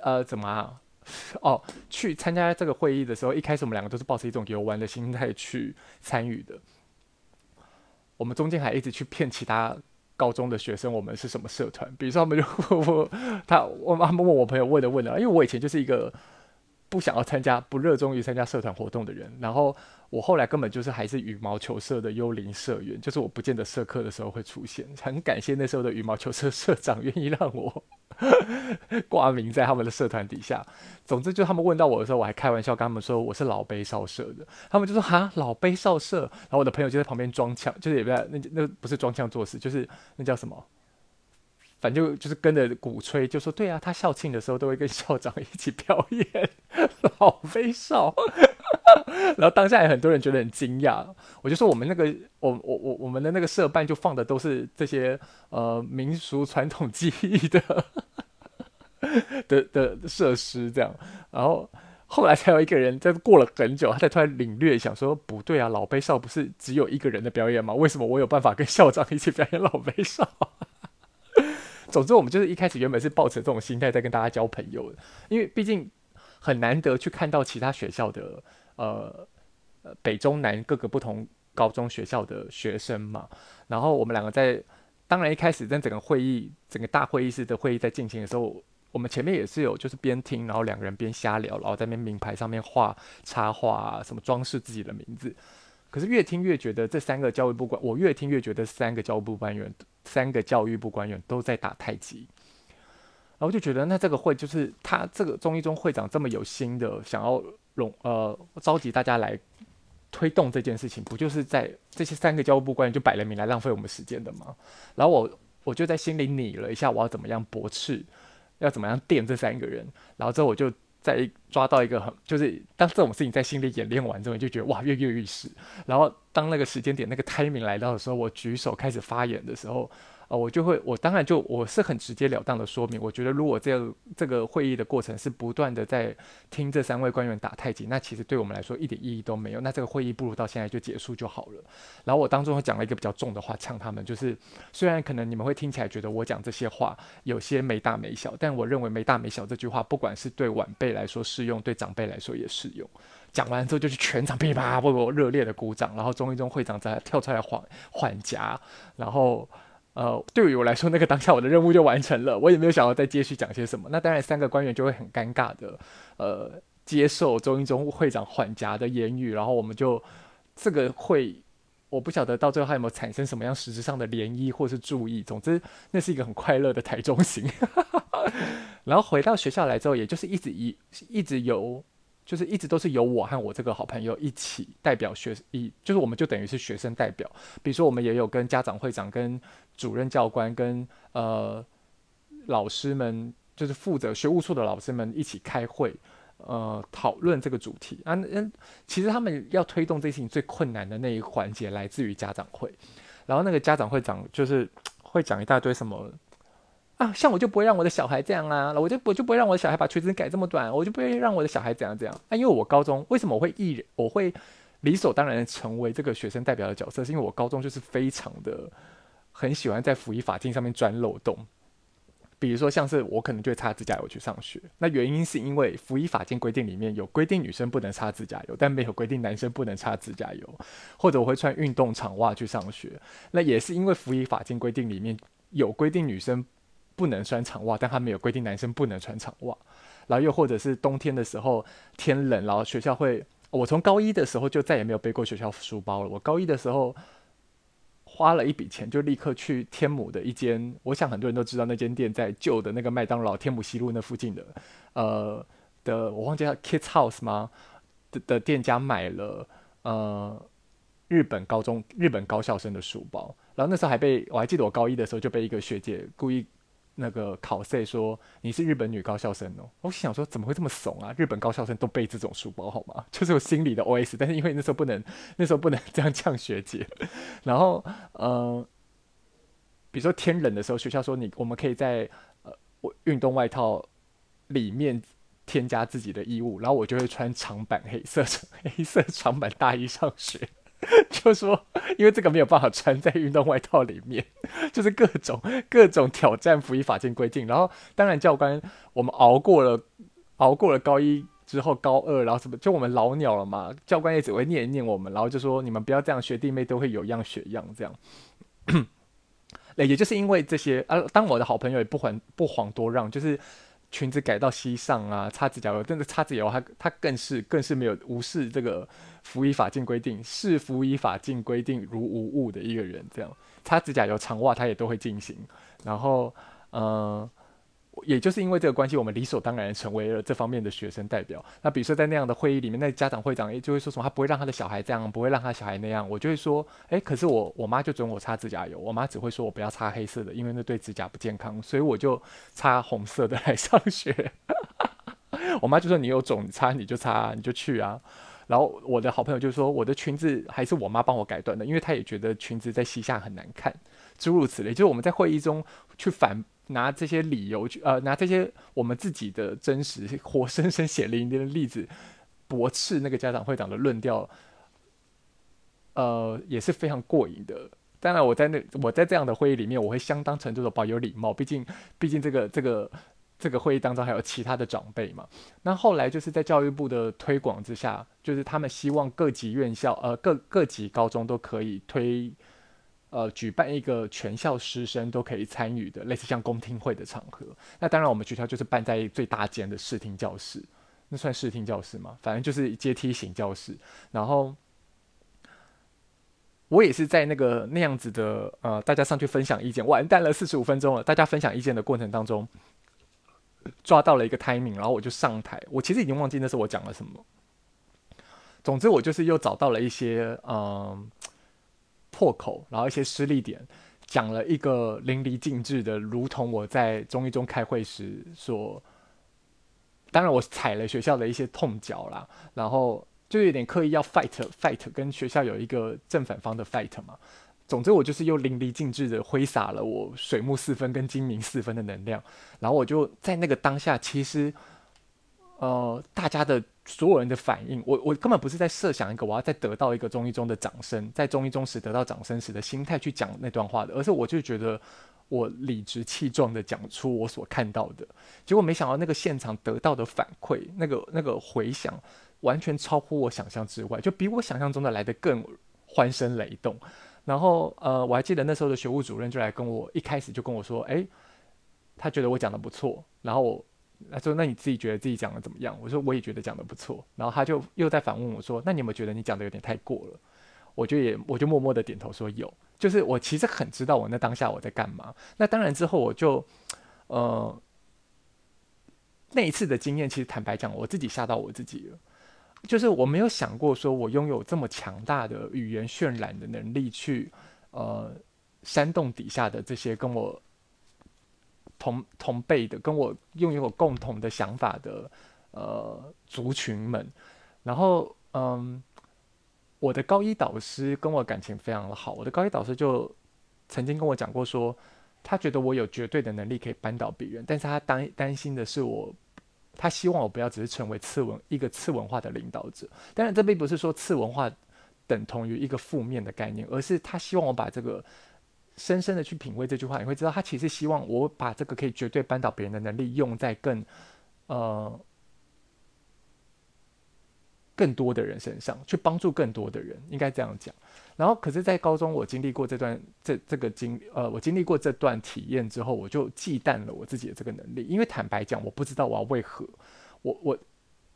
呃怎么啊？*laughs* 哦，去参加这个会议的时候，一开始我们两个都是抱着一种游玩的心态去参与的。我们中间还一直去骗其他。高中的学生，我们是什么社团？比如说，他们就他，我他们问我朋友问的问的，因为我以前就是一个不想要参加、不热衷于参加社团活动的人。然后我后来根本就是还是羽毛球社的幽灵社员，就是我不见得社课的时候会出现。很感谢那时候的羽毛球社 *laughs* 社长愿意让我。*laughs* 挂名在他们的社团底下。总之，就他们问到我的时候，我还开玩笑跟他们说我是老杯少社的。他们就说：“哈，老杯少社。”然后我的朋友就在旁边装腔，就是也不在那那不是装腔作势，就是那叫什么？反正就就是跟着鼓吹，就说：“对啊，他校庆的时候都会跟校长一起表演 *laughs* 老杯少。” *laughs* 然后当下也很多人觉得很惊讶。我就说：“我们那个，我我我我们的那个社办就放的都是这些呃民俗传统技艺的。*laughs* ”的的设施这样，然后后来才有一个人，在过了很久，他才突然领略，想说不对啊，老杯少不是只有一个人的表演吗？为什么我有办法跟校长一起表演老杯少？*laughs* 总之，我们就是一开始原本是抱着这种心态在跟大家交朋友的，因为毕竟很难得去看到其他学校的呃北中南各个不同高中学校的学生嘛。然后我们两个在，当然一开始在整个会议、整个大会议室的会议在进行的时候。我们前面也是有，就是边听，然后两个人边瞎聊，然后在那名牌上面画插画，什么装饰自己的名字。可是越听越觉得这三个教育部官，我越听越觉得三个教育部官员，三个教育部官员都在打太极。然后就觉得，那这个会就是他这个中医中会长这么有心的想要拢呃召集大家来推动这件事情，不就是在这些三个教育部官员就摆了明来浪费我们时间的吗？然后我我就在心里拟了一下，我要怎么样驳斥。要怎么样电这三个人？然后之后我就在抓到一个很，就是当这种事情在心里演练完之后，就觉得哇跃跃欲试。然后当那个时间点那个提名来到的时候，我举手开始发言的时候。呃，我就会，我当然就我是很直截了当的说明，我觉得如果这个这个会议的过程是不断的在听这三位官员打太极，那其实对我们来说一点意义都没有。那这个会议不如到现在就结束就好了。然后我当中讲了一个比较重的话呛他们，就是虽然可能你们会听起来觉得我讲这些话有些没大没小，但我认为没大没小这句话，不管是对晚辈来说适用，对长辈来说也适用。讲完之后就是全场噼啪为我热烈的鼓掌，然后中一中会长在跳出来缓缓颊，然后。呃，对于我来说，那个当下我的任务就完成了，我也没有想要再继续讲些什么。那当然，三个官员就会很尴尬的，呃，接受中英中会长缓颊的言语，然后我们就这个会，我不晓得到最后还有没有产生什么样实质上的涟漪或是注意。总之，那是一个很快乐的台中行。*laughs* 然后回到学校来之后，也就是一直一一直有。就是一直都是由我和我这个好朋友一起代表学，一就是我们就等于是学生代表。比如说，我们也有跟家长会长、跟主任教官、跟呃老师们，就是负责学务处的老师们一起开会，呃，讨论这个主题。啊，嗯，其实他们要推动这件事情最困难的那一环节来自于家长会，然后那个家长会长就是 *tsk* 会讲一大堆什么。啊，像我就不会让我的小孩这样啊，我就我就不会让我的小孩把裙子改这么短，我就不会让我的小孩怎样怎样。啊，因为我高中为什么我会毅我会理所当然的成为这个学生代表的角色，是因为我高中就是非常的很喜欢在辅以法镜上面钻漏洞。比如说像是我可能就会擦指甲油去上学，那原因是因为辅以法镜规定里面有规定女生不能擦指甲油，但没有规定男生不能擦指甲油。或者我会穿运动长袜去上学，那也是因为辅以法镜规定里面有规定女生。不能穿长袜，但他没有规定男生不能穿长袜。然后又或者是冬天的时候天冷，然后学校会，我从高一的时候就再也没有背过学校书包了。我高一的时候花了一笔钱，就立刻去天母的一间，我想很多人都知道那间店在旧的那个麦当劳天母西路那附近的，呃的我忘记叫 Kids House 吗？的的店家买了呃日本高中日本高校生的书包。然后那时候还被我还记得我高一的时候就被一个学姐故意。那个考试说你是日本女高校生哦，我想说怎么会这么怂啊？日本高校生都背这种书包好吗？*laughs* 就是我心里的 OS。但是因为那时候不能，那时候不能这样呛学姐。*laughs* 然后呃，比如说天冷的时候，学校说你我们可以在呃运动外套里面添加自己的衣物，然后我就会穿长版黑色 *laughs* 黑色长版大衣上学。*laughs* 就说，因为这个没有办法穿在运动外套里面，*laughs* 就是各种各种挑战服役法镜规定。然后，当然教官，我们熬过了，熬过了高一之后，高二，然后什么，就我们老鸟了嘛。教官也只会念一念我们，然后就说你们不要这样，学弟妹都会有样学样这样。*coughs* 那也就是因为这些啊，当我的好朋友也不遑不遑多让，就是。裙子改到膝上啊，擦指甲油，真的擦指甲油，他他更是更是没有无视这个服役法禁规定，视服役法禁规定如无物的一个人，这样擦指甲油、长袜他也都会进行，然后嗯。也就是因为这个关系，我们理所当然成为了这方面的学生代表。那比如说在那样的会议里面，那家长会长也就会说什么，他不会让他的小孩这样，不会让他小孩那样。我就会说，诶，可是我我妈就准我擦指甲油，我妈只会说我不要擦黑色的，因为那对指甲不健康，所以我就擦红色的来上学。*laughs* 我妈就说你有种，你擦你就擦，你就去啊。然后我的好朋友就说，我的裙子还是我妈帮我改断的，因为她也觉得裙子在膝下很难看，诸如此类。就是我们在会议中去反。拿这些理由去，呃，拿这些我们自己的真实、活生生血淋淋的例子驳斥那个家长会长的论调，呃，也是非常过瘾的。当然，我在那我在这样的会议里面，我会相当程度的保有礼貌，毕竟，毕竟这个这个这个会议当中还有其他的长辈嘛。那后来就是在教育部的推广之下，就是他们希望各级院校，呃，各各级高中都可以推。呃，举办一个全校师生都可以参与的类似像公听会的场合。那当然，我们学校就是办在最大间的视听教室，那算视听教室吗？反正就是阶梯型教室。然后我也是在那个那样子的呃，大家上去分享意见，完蛋了，四十五分钟了。大家分享意见的过程当中，抓到了一个 timing，然后我就上台。我其实已经忘记那是我讲了什么。总之，我就是又找到了一些嗯。破口，然后一些失利点，讲了一个淋漓尽致的，如同我在中一中开会时说，当然我踩了学校的一些痛脚啦，然后就有点刻意要 fight fight，跟学校有一个正反方的 fight 嘛。总之我就是又淋漓尽致的挥洒了我水木四分跟金明四分的能量，然后我就在那个当下，其实。呃，大家的所有人的反应，我我根本不是在设想一个我要再得到一个中医中的掌声，在中医中时得到掌声时的心态去讲那段话的，而是我就觉得我理直气壮的讲出我所看到的，结果没想到那个现场得到的反馈，那个那个回响，完全超乎我想象之外，就比我想象中的来得更欢声雷动。然后呃，我还记得那时候的学务主任就来跟我一开始就跟我说，诶，他觉得我讲得不错，然后我。他说：“那你自己觉得自己讲的怎么样？”我说：“我也觉得讲的不错。”然后他就又在反问我说：“那你有没有觉得你讲的有点太过了？”我就也我就默默的点头说：“有。”就是我其实很知道我那当下我在干嘛。那当然之后我就，呃，那一次的经验其实坦白讲，我自己吓到我自己了。就是我没有想过说我拥有这么强大的语言渲染的能力去，呃，煽动底下的这些跟我。同同辈的，跟我拥有共同的想法的，呃，族群们，然后，嗯，我的高一导师跟我感情非常的好，我的高一导师就曾经跟我讲过说，他觉得我有绝对的能力可以扳倒别人，但是他担担心的是我，他希望我不要只是成为次文一个次文化的领导者，当然这并不是说次文化等同于一个负面的概念，而是他希望我把这个。深深的去品味这句话，你会知道他其实希望我把这个可以绝对扳倒别人的能力用在更，呃，更多的人身上，去帮助更多的人，应该这样讲。然后，可是，在高中我经历过这段这这个经呃，我经历过这段体验之后，我就忌惮了我自己的这个能力，因为坦白讲，我不知道我要为何，我我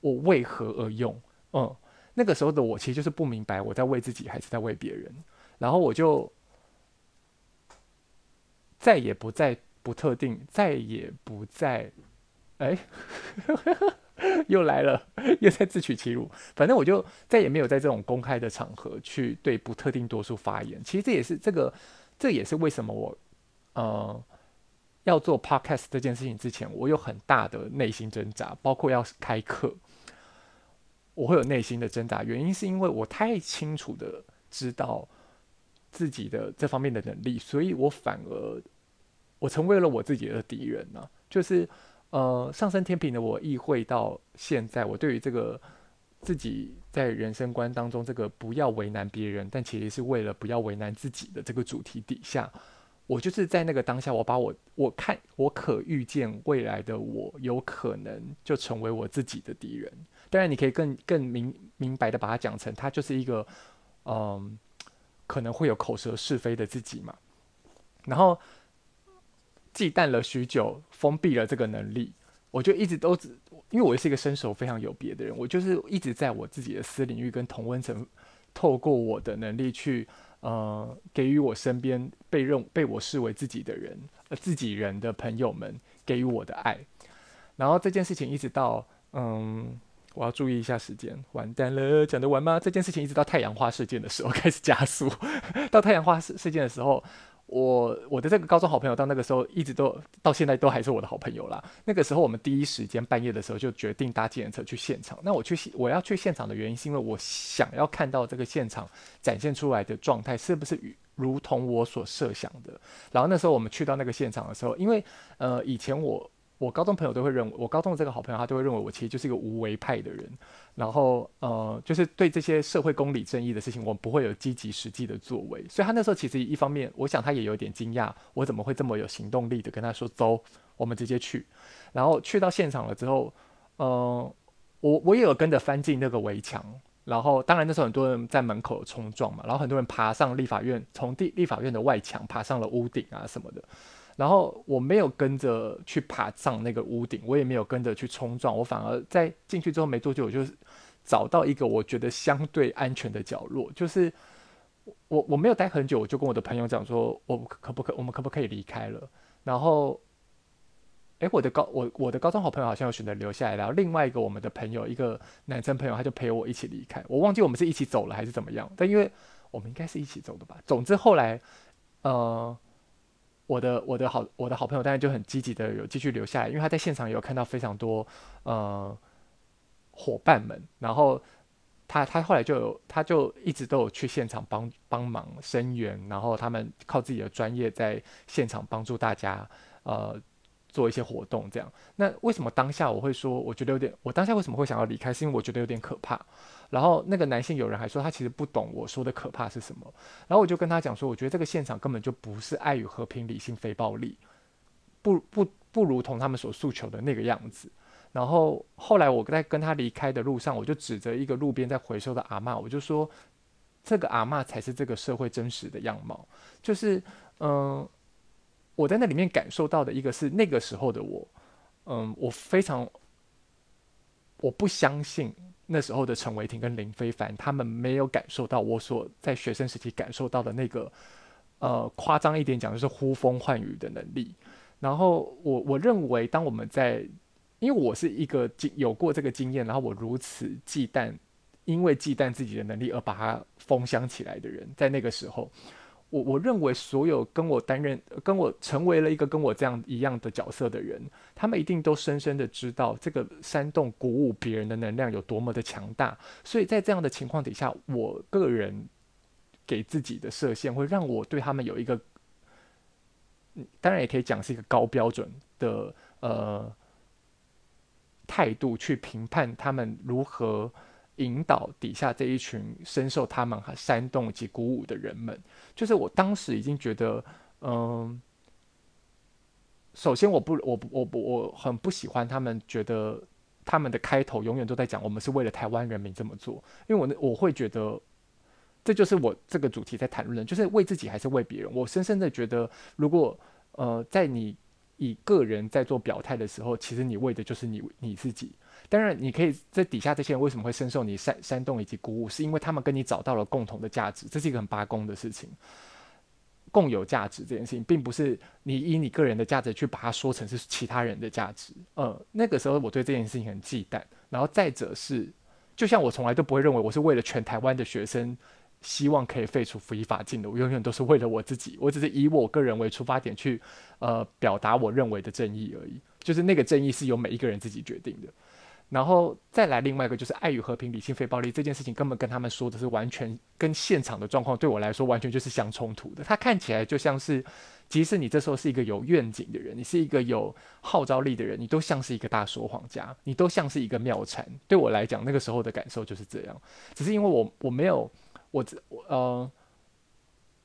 我为何而用。嗯，那个时候的我其实就是不明白我在为自己还是在为别人，然后我就。再也不再不特定，再也不再，哎，*laughs* 又来了，又在自取其辱。反正我就再也没有在这种公开的场合去对不特定多数发言。其实这也是这个，这也是为什么我，呃，要做 podcast 这件事情之前，我有很大的内心挣扎，包括要开课，我会有内心的挣扎。原因是因为我太清楚的知道自己的这方面的能力，所以我反而。我成为了我自己的敌人呢、就是，呃，上升天平的我意会到现在，我对于这个自己在人生观当中这个不要为难别人，但其实是为了不要为难自己的这个主题底下，我就是在那个当下，我把我我看我可预见未来的我有可能就成为我自己的敌人。当然，你可以更更明明白的把它讲成，他就是一个，嗯、可能会有口舌是非的自己嘛，然后。忌惮了许久，封闭了这个能力，我就一直都只，因为我是一个身手非常有别的人，我就是一直在我自己的私领域跟同温层，透过我的能力去，呃，给予我身边被认被我视为自己的人，呃，自己人的朋友们给予我的爱，然后这件事情一直到，嗯，我要注意一下时间，完蛋了，讲得完吗？这件事情一直到太阳花事件的时候开始加速，*laughs* 到太阳花事事件的时候。我我的这个高中好朋友到那个时候一直都到现在都还是我的好朋友啦。那个时候我们第一时间半夜的时候就决定搭计程车去现场。那我去我要去现场的原因是因为我想要看到这个现场展现出来的状态是不是如同我所设想的。然后那时候我们去到那个现场的时候，因为呃以前我。我高中朋友都会认为，我高中的这个好朋友，他都会认为我其实就是一个无为派的人。然后，呃，就是对这些社会公理正义的事情，我们不会有积极实际的作为。所以他那时候其实一方面，我想他也有点惊讶，我怎么会这么有行动力的跟他说走，我们直接去。然后去到现场了之后，呃，我我也有跟着翻进那个围墙。然后，当然那时候很多人在门口冲撞嘛，然后很多人爬上立法院，从地立法院的外墙爬上了屋顶啊什么的。然后我没有跟着去爬上那个屋顶，我也没有跟着去冲撞，我反而在进去之后没多久，我就找到一个我觉得相对安全的角落。就是我我没有待很久，我就跟我的朋友讲说，我可不可我们可不可以离开了？然后，诶，我的高我我的高中好朋友好像有选择留下来，然后另外一个我们的朋友，一个男生朋友，他就陪我一起离开。我忘记我们是一起走了还是怎么样，但因为我们应该是一起走的吧。总之后来，呃。我的我的好我的好朋友当然就很积极的有继续留下来，因为他在现场有看到非常多呃伙伴们，然后他他后来就有他就一直都有去现场帮帮忙声援，然后他们靠自己的专业在现场帮助大家呃。做一些活动，这样。那为什么当下我会说，我觉得有点，我当下为什么会想要离开？是因为我觉得有点可怕。然后那个男性友人还说，他其实不懂我说的可怕是什么。然后我就跟他讲说，我觉得这个现场根本就不是爱与和平、理性非暴力，不不不如同他们所诉求的那个样子。然后后来我在跟他离开的路上，我就指着一个路边在回收的阿嬷，我就说，这个阿嬷才是这个社会真实的样貌，就是嗯。我在那里面感受到的一个是那个时候的我，嗯，我非常，我不相信那时候的陈伟霆跟林非凡他们没有感受到我所在学生时期感受到的那个，呃，夸张一点讲就是呼风唤雨的能力。然后我我认为，当我们在，因为我是一个经有过这个经验，然后我如此忌惮，因为忌惮自己的能力而把它封箱起来的人，在那个时候。我我认为所有跟我担任、跟我成为了一个跟我这样一样的角色的人，他们一定都深深的知道这个煽动、鼓舞别人的能量有多么的强大。所以在这样的情况底下，我个人给自己的设限会让我对他们有一个，当然也可以讲是一个高标准的呃态度去评判他们如何。引导底下这一群深受他们煽动及鼓舞的人们，就是我当时已经觉得，嗯，首先我不，我不，我不，我很不喜欢他们觉得他们的开头永远都在讲我们是为了台湾人民这么做，因为我我会觉得，这就是我这个主题在谈论的，就是为自己还是为别人。我深深的觉得，如果呃，在你以个人在做表态的时候，其实你为的就是你你自己。当然，你可以在底下这些人为什么会深受你煽煽动以及鼓舞，是因为他们跟你找到了共同的价值，这是一个很八公的事情。共有价值这件事情，并不是你以你个人的价值去把它说成是其他人的价值。呃，那个时候我对这件事情很忌惮。然后再者是，就像我从来都不会认为我是为了全台湾的学生，希望可以废除服役法禁的，我永远都是为了我自己，我只是以我个人为出发点去呃表达我认为的正义而已。就是那个正义是由每一个人自己决定的。然后再来另外一个就是爱与和平、理性非暴力这件事情，根本跟他们说的是完全跟现场的状况对我来说完全就是相冲突的。它看起来就像是，即使你这时候是一个有愿景的人，你是一个有号召力的人，你都像是一个大说谎家，你都像是一个妙禅。对我来讲，那个时候的感受就是这样。只是因为我我没有我我呃。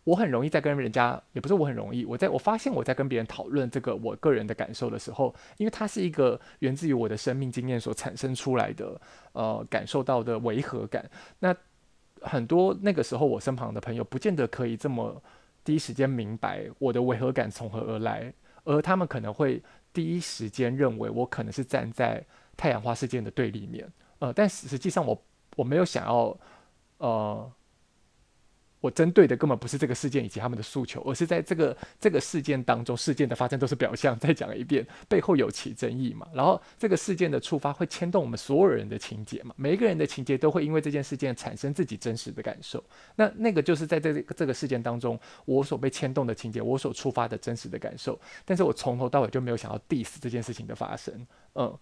我很容易在跟人家，也不是我很容易，我在我发现我在跟别人讨论这个我个人的感受的时候，因为它是一个源自于我的生命经验所产生出来的，呃，感受到的违和感。那很多那个时候我身旁的朋友，不见得可以这么第一时间明白我的违和感从何而来，而他们可能会第一时间认为我可能是站在太阳花事件的对立面，呃，但实际上我我没有想要，呃。我针对的根本不是这个事件以及他们的诉求，而是在这个这个事件当中，事件的发生都是表象。*laughs* 再讲一遍，背后有其争议嘛。然后这个事件的触发会牵动我们所有人的情节嘛。每一个人的情节都会因为这件事件产生自己真实的感受。那那个就是在这个这个事件当中，我所被牵动的情节，我所触发的真实的感受。但是我从头到尾就没有想要 diss 这件事情的发生，嗯。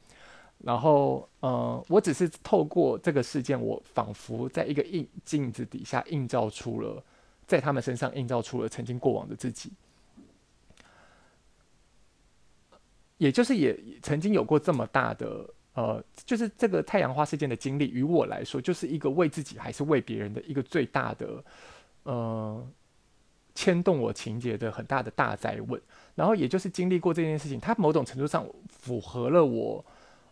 然后，呃，我只是透过这个事件，我仿佛在一个映镜子底下映照出了，在他们身上映照出了曾经过往的自己，也就是也曾经有过这么大的，呃，就是这个太阳花事件的经历，于我来说，就是一个为自己还是为别人的一个最大的，呃，牵动我情节的很大的大灾问。然后，也就是经历过这件事情，它某种程度上符合了我。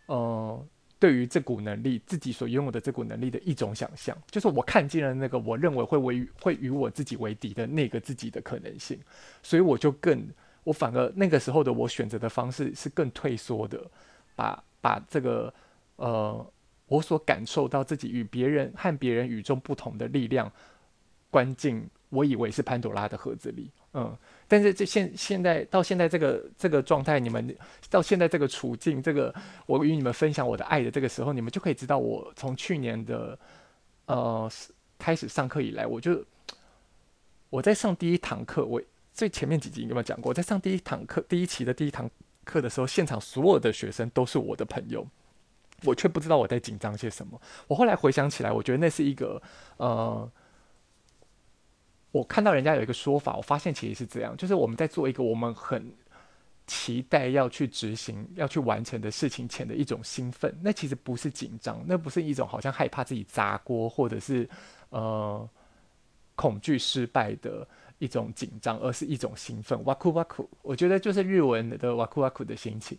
呃，对于这股能力，自己所拥有的这股能力的一种想象，就是我看见了那个我认为会为会与我自己为敌的那个自己的可能性，所以我就更，我反而那个时候的我选择的方式是更退缩的，把把这个呃我所感受到自己与别人和别人与众不同的力量关进我以为是潘朵拉的盒子里，嗯。但是这现现在到现在这个这个状态，你们到现在这个处境，这个我与你们分享我的爱的这个时候，你们就可以知道，我从去年的呃开始上课以来，我就我在上第一堂课，我最前面几集有没有讲过？在上第一堂课第一期的第一堂课的时候，现场所有的学生都是我的朋友，我却不知道我在紧张些什么。我后来回想起来，我觉得那是一个呃。我看到人家有一个说法，我发现其实是这样，就是我们在做一个我们很期待要去执行、要去完成的事情前的一种兴奋，那其实不是紧张，那不是一种好像害怕自己砸锅或者是呃恐惧失败的一种紧张，而是一种兴奋。哇酷哇酷，我觉得就是日文的哇酷哇酷的心情。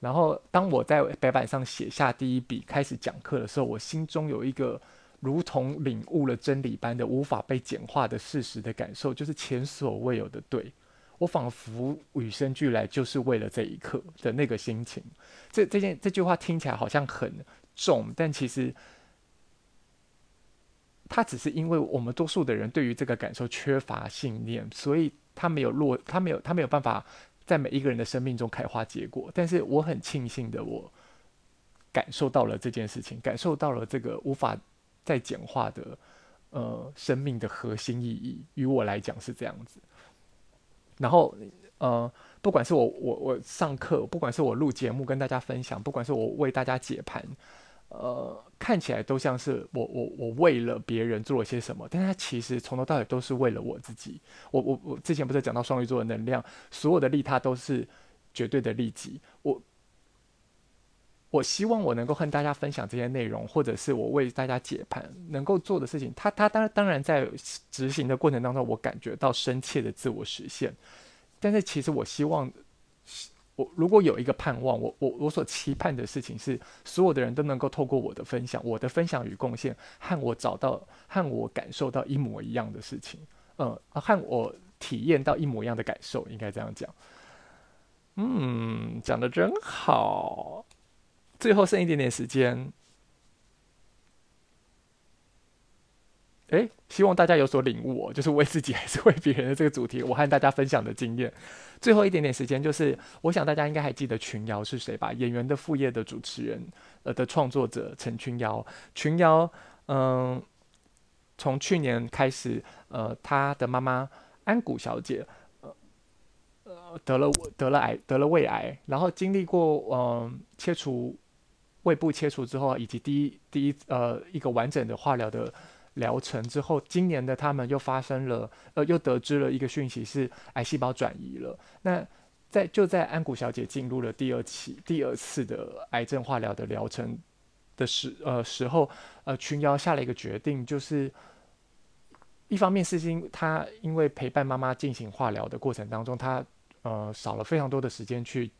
然后当我在白板上写下第一笔开始讲课的时候，我心中有一个。如同领悟了真理般的无法被简化的事实的感受，就是前所未有的对。我仿佛与生俱来就是为了这一刻的那个心情。这这件这句话听起来好像很重，但其实它只是因为我们多数的人对于这个感受缺乏信念，所以他没有落，他没有他没有办法在每一个人的生命中开花结果。但是我很庆幸的，我感受到了这件事情，感受到了这个无法。在简化的，呃，生命的核心意义，于我来讲是这样子。然后，呃，不管是我我我上课，不管是我录节目跟大家分享，不管是我为大家解盘，呃，看起来都像是我我我为了别人做了些什么，但是它其实从头到尾都是为了我自己。我我我之前不是讲到双鱼座的能量，所有的利他都是绝对的利己。我。我希望我能够和大家分享这些内容，或者是我为大家解盘能够做的事情。他他当当然在执行的过程当中，我感觉到深切的自我实现。但是其实我希望，我如果有一个盼望，我我我所期盼的事情是，所有的人都能够透过我的分享，我的分享与贡献，和我找到和我感受到一模一样的事情，嗯，和我体验到一模一样的感受，应该这样讲。嗯，讲得真好。最后剩一点点时间，诶，希望大家有所领悟哦，*laughs* 就是为自己还是为别人的这个主题，我和大家分享的经验。最后一点点时间，就是我想大家应该还记得群瑶是谁吧？演员的副业的主持人，呃的创作者陈群瑶。群瑶，嗯，从去年开始，呃，她的妈妈安谷小姐，呃，得了得了癌，得了胃癌，然后经历过嗯、切除。胃部切除之后，以及第一第一呃一个完整的化疗的疗程之后，今年的他们又发生了呃又得知了一个讯息是癌细胞转移了。那在就在安谷小姐进入了第二期第二次的癌症化疗的疗程的时呃时候，呃群瑶下了一个决定，就是一方面是因她因为陪伴妈妈进行化疗的过程当中，她呃少了非常多的时间去。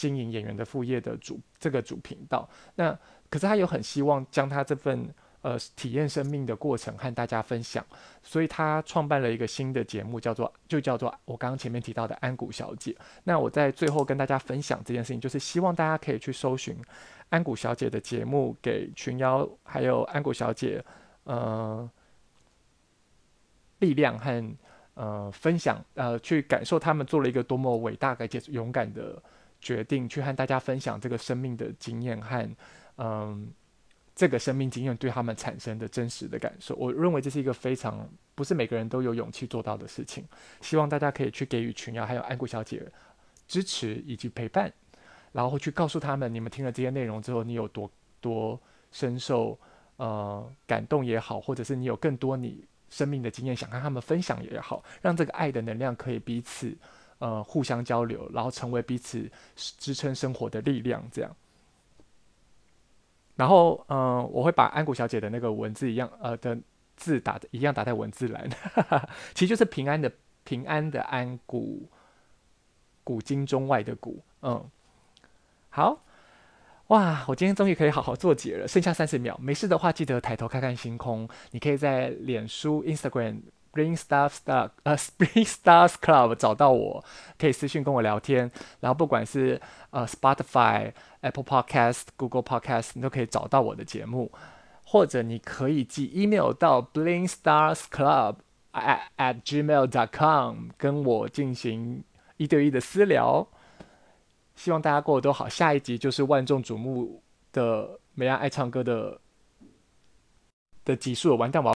经营演员的副业的主这个主频道，那可是他有很希望将他这份呃体验生命的过程和大家分享，所以他创办了一个新的节目，叫做就叫做我刚刚前面提到的安谷小姐。那我在最后跟大家分享这件事情，就是希望大家可以去搜寻安谷小姐的节目，给群瑶还有安谷小姐呃力量和呃分享，呃，去感受他们做了一个多么伟大而且勇敢的决定，去和大家分享这个生命的经验和嗯、这个生命经验对他们产生的真实的感受。我认为这是一个非常不是每个人都有勇气做到的事情。希望大家可以去给予群瑶还有安谷小姐支持以及陪伴，然后去告诉他们，你们听了这些内容之后，你有多多深受呃感动也好，或者是你有更多你。生命的经验，想跟他们分享也好，让这个爱的能量可以彼此呃互相交流，然后成为彼此支撑生活的力量。这样，然后嗯、我会把安谷小姐的那个文字一样呃的字打的一样打在文字栏，*laughs* 其实就是平安的平安的安谷，古今中外的古，嗯，好。哇，我今天终于可以好好做解了，剩下三十秒，没事的话记得抬头看看星空。你可以在脸书、Instagram Spring Star Star 呃 Spring Stars Club 找到我，可以私信跟我聊天。然后不管是呃 Spotify、Apple Podcast、Google Podcast，你都可以找到我的节目，或者你可以寄 email 到 Bling Stars Club at at gmail dot com 跟我进行一对一的私聊。希望大家过得都好。下一集就是万众瞩目的美安爱唱歌的的集数，完蛋，我。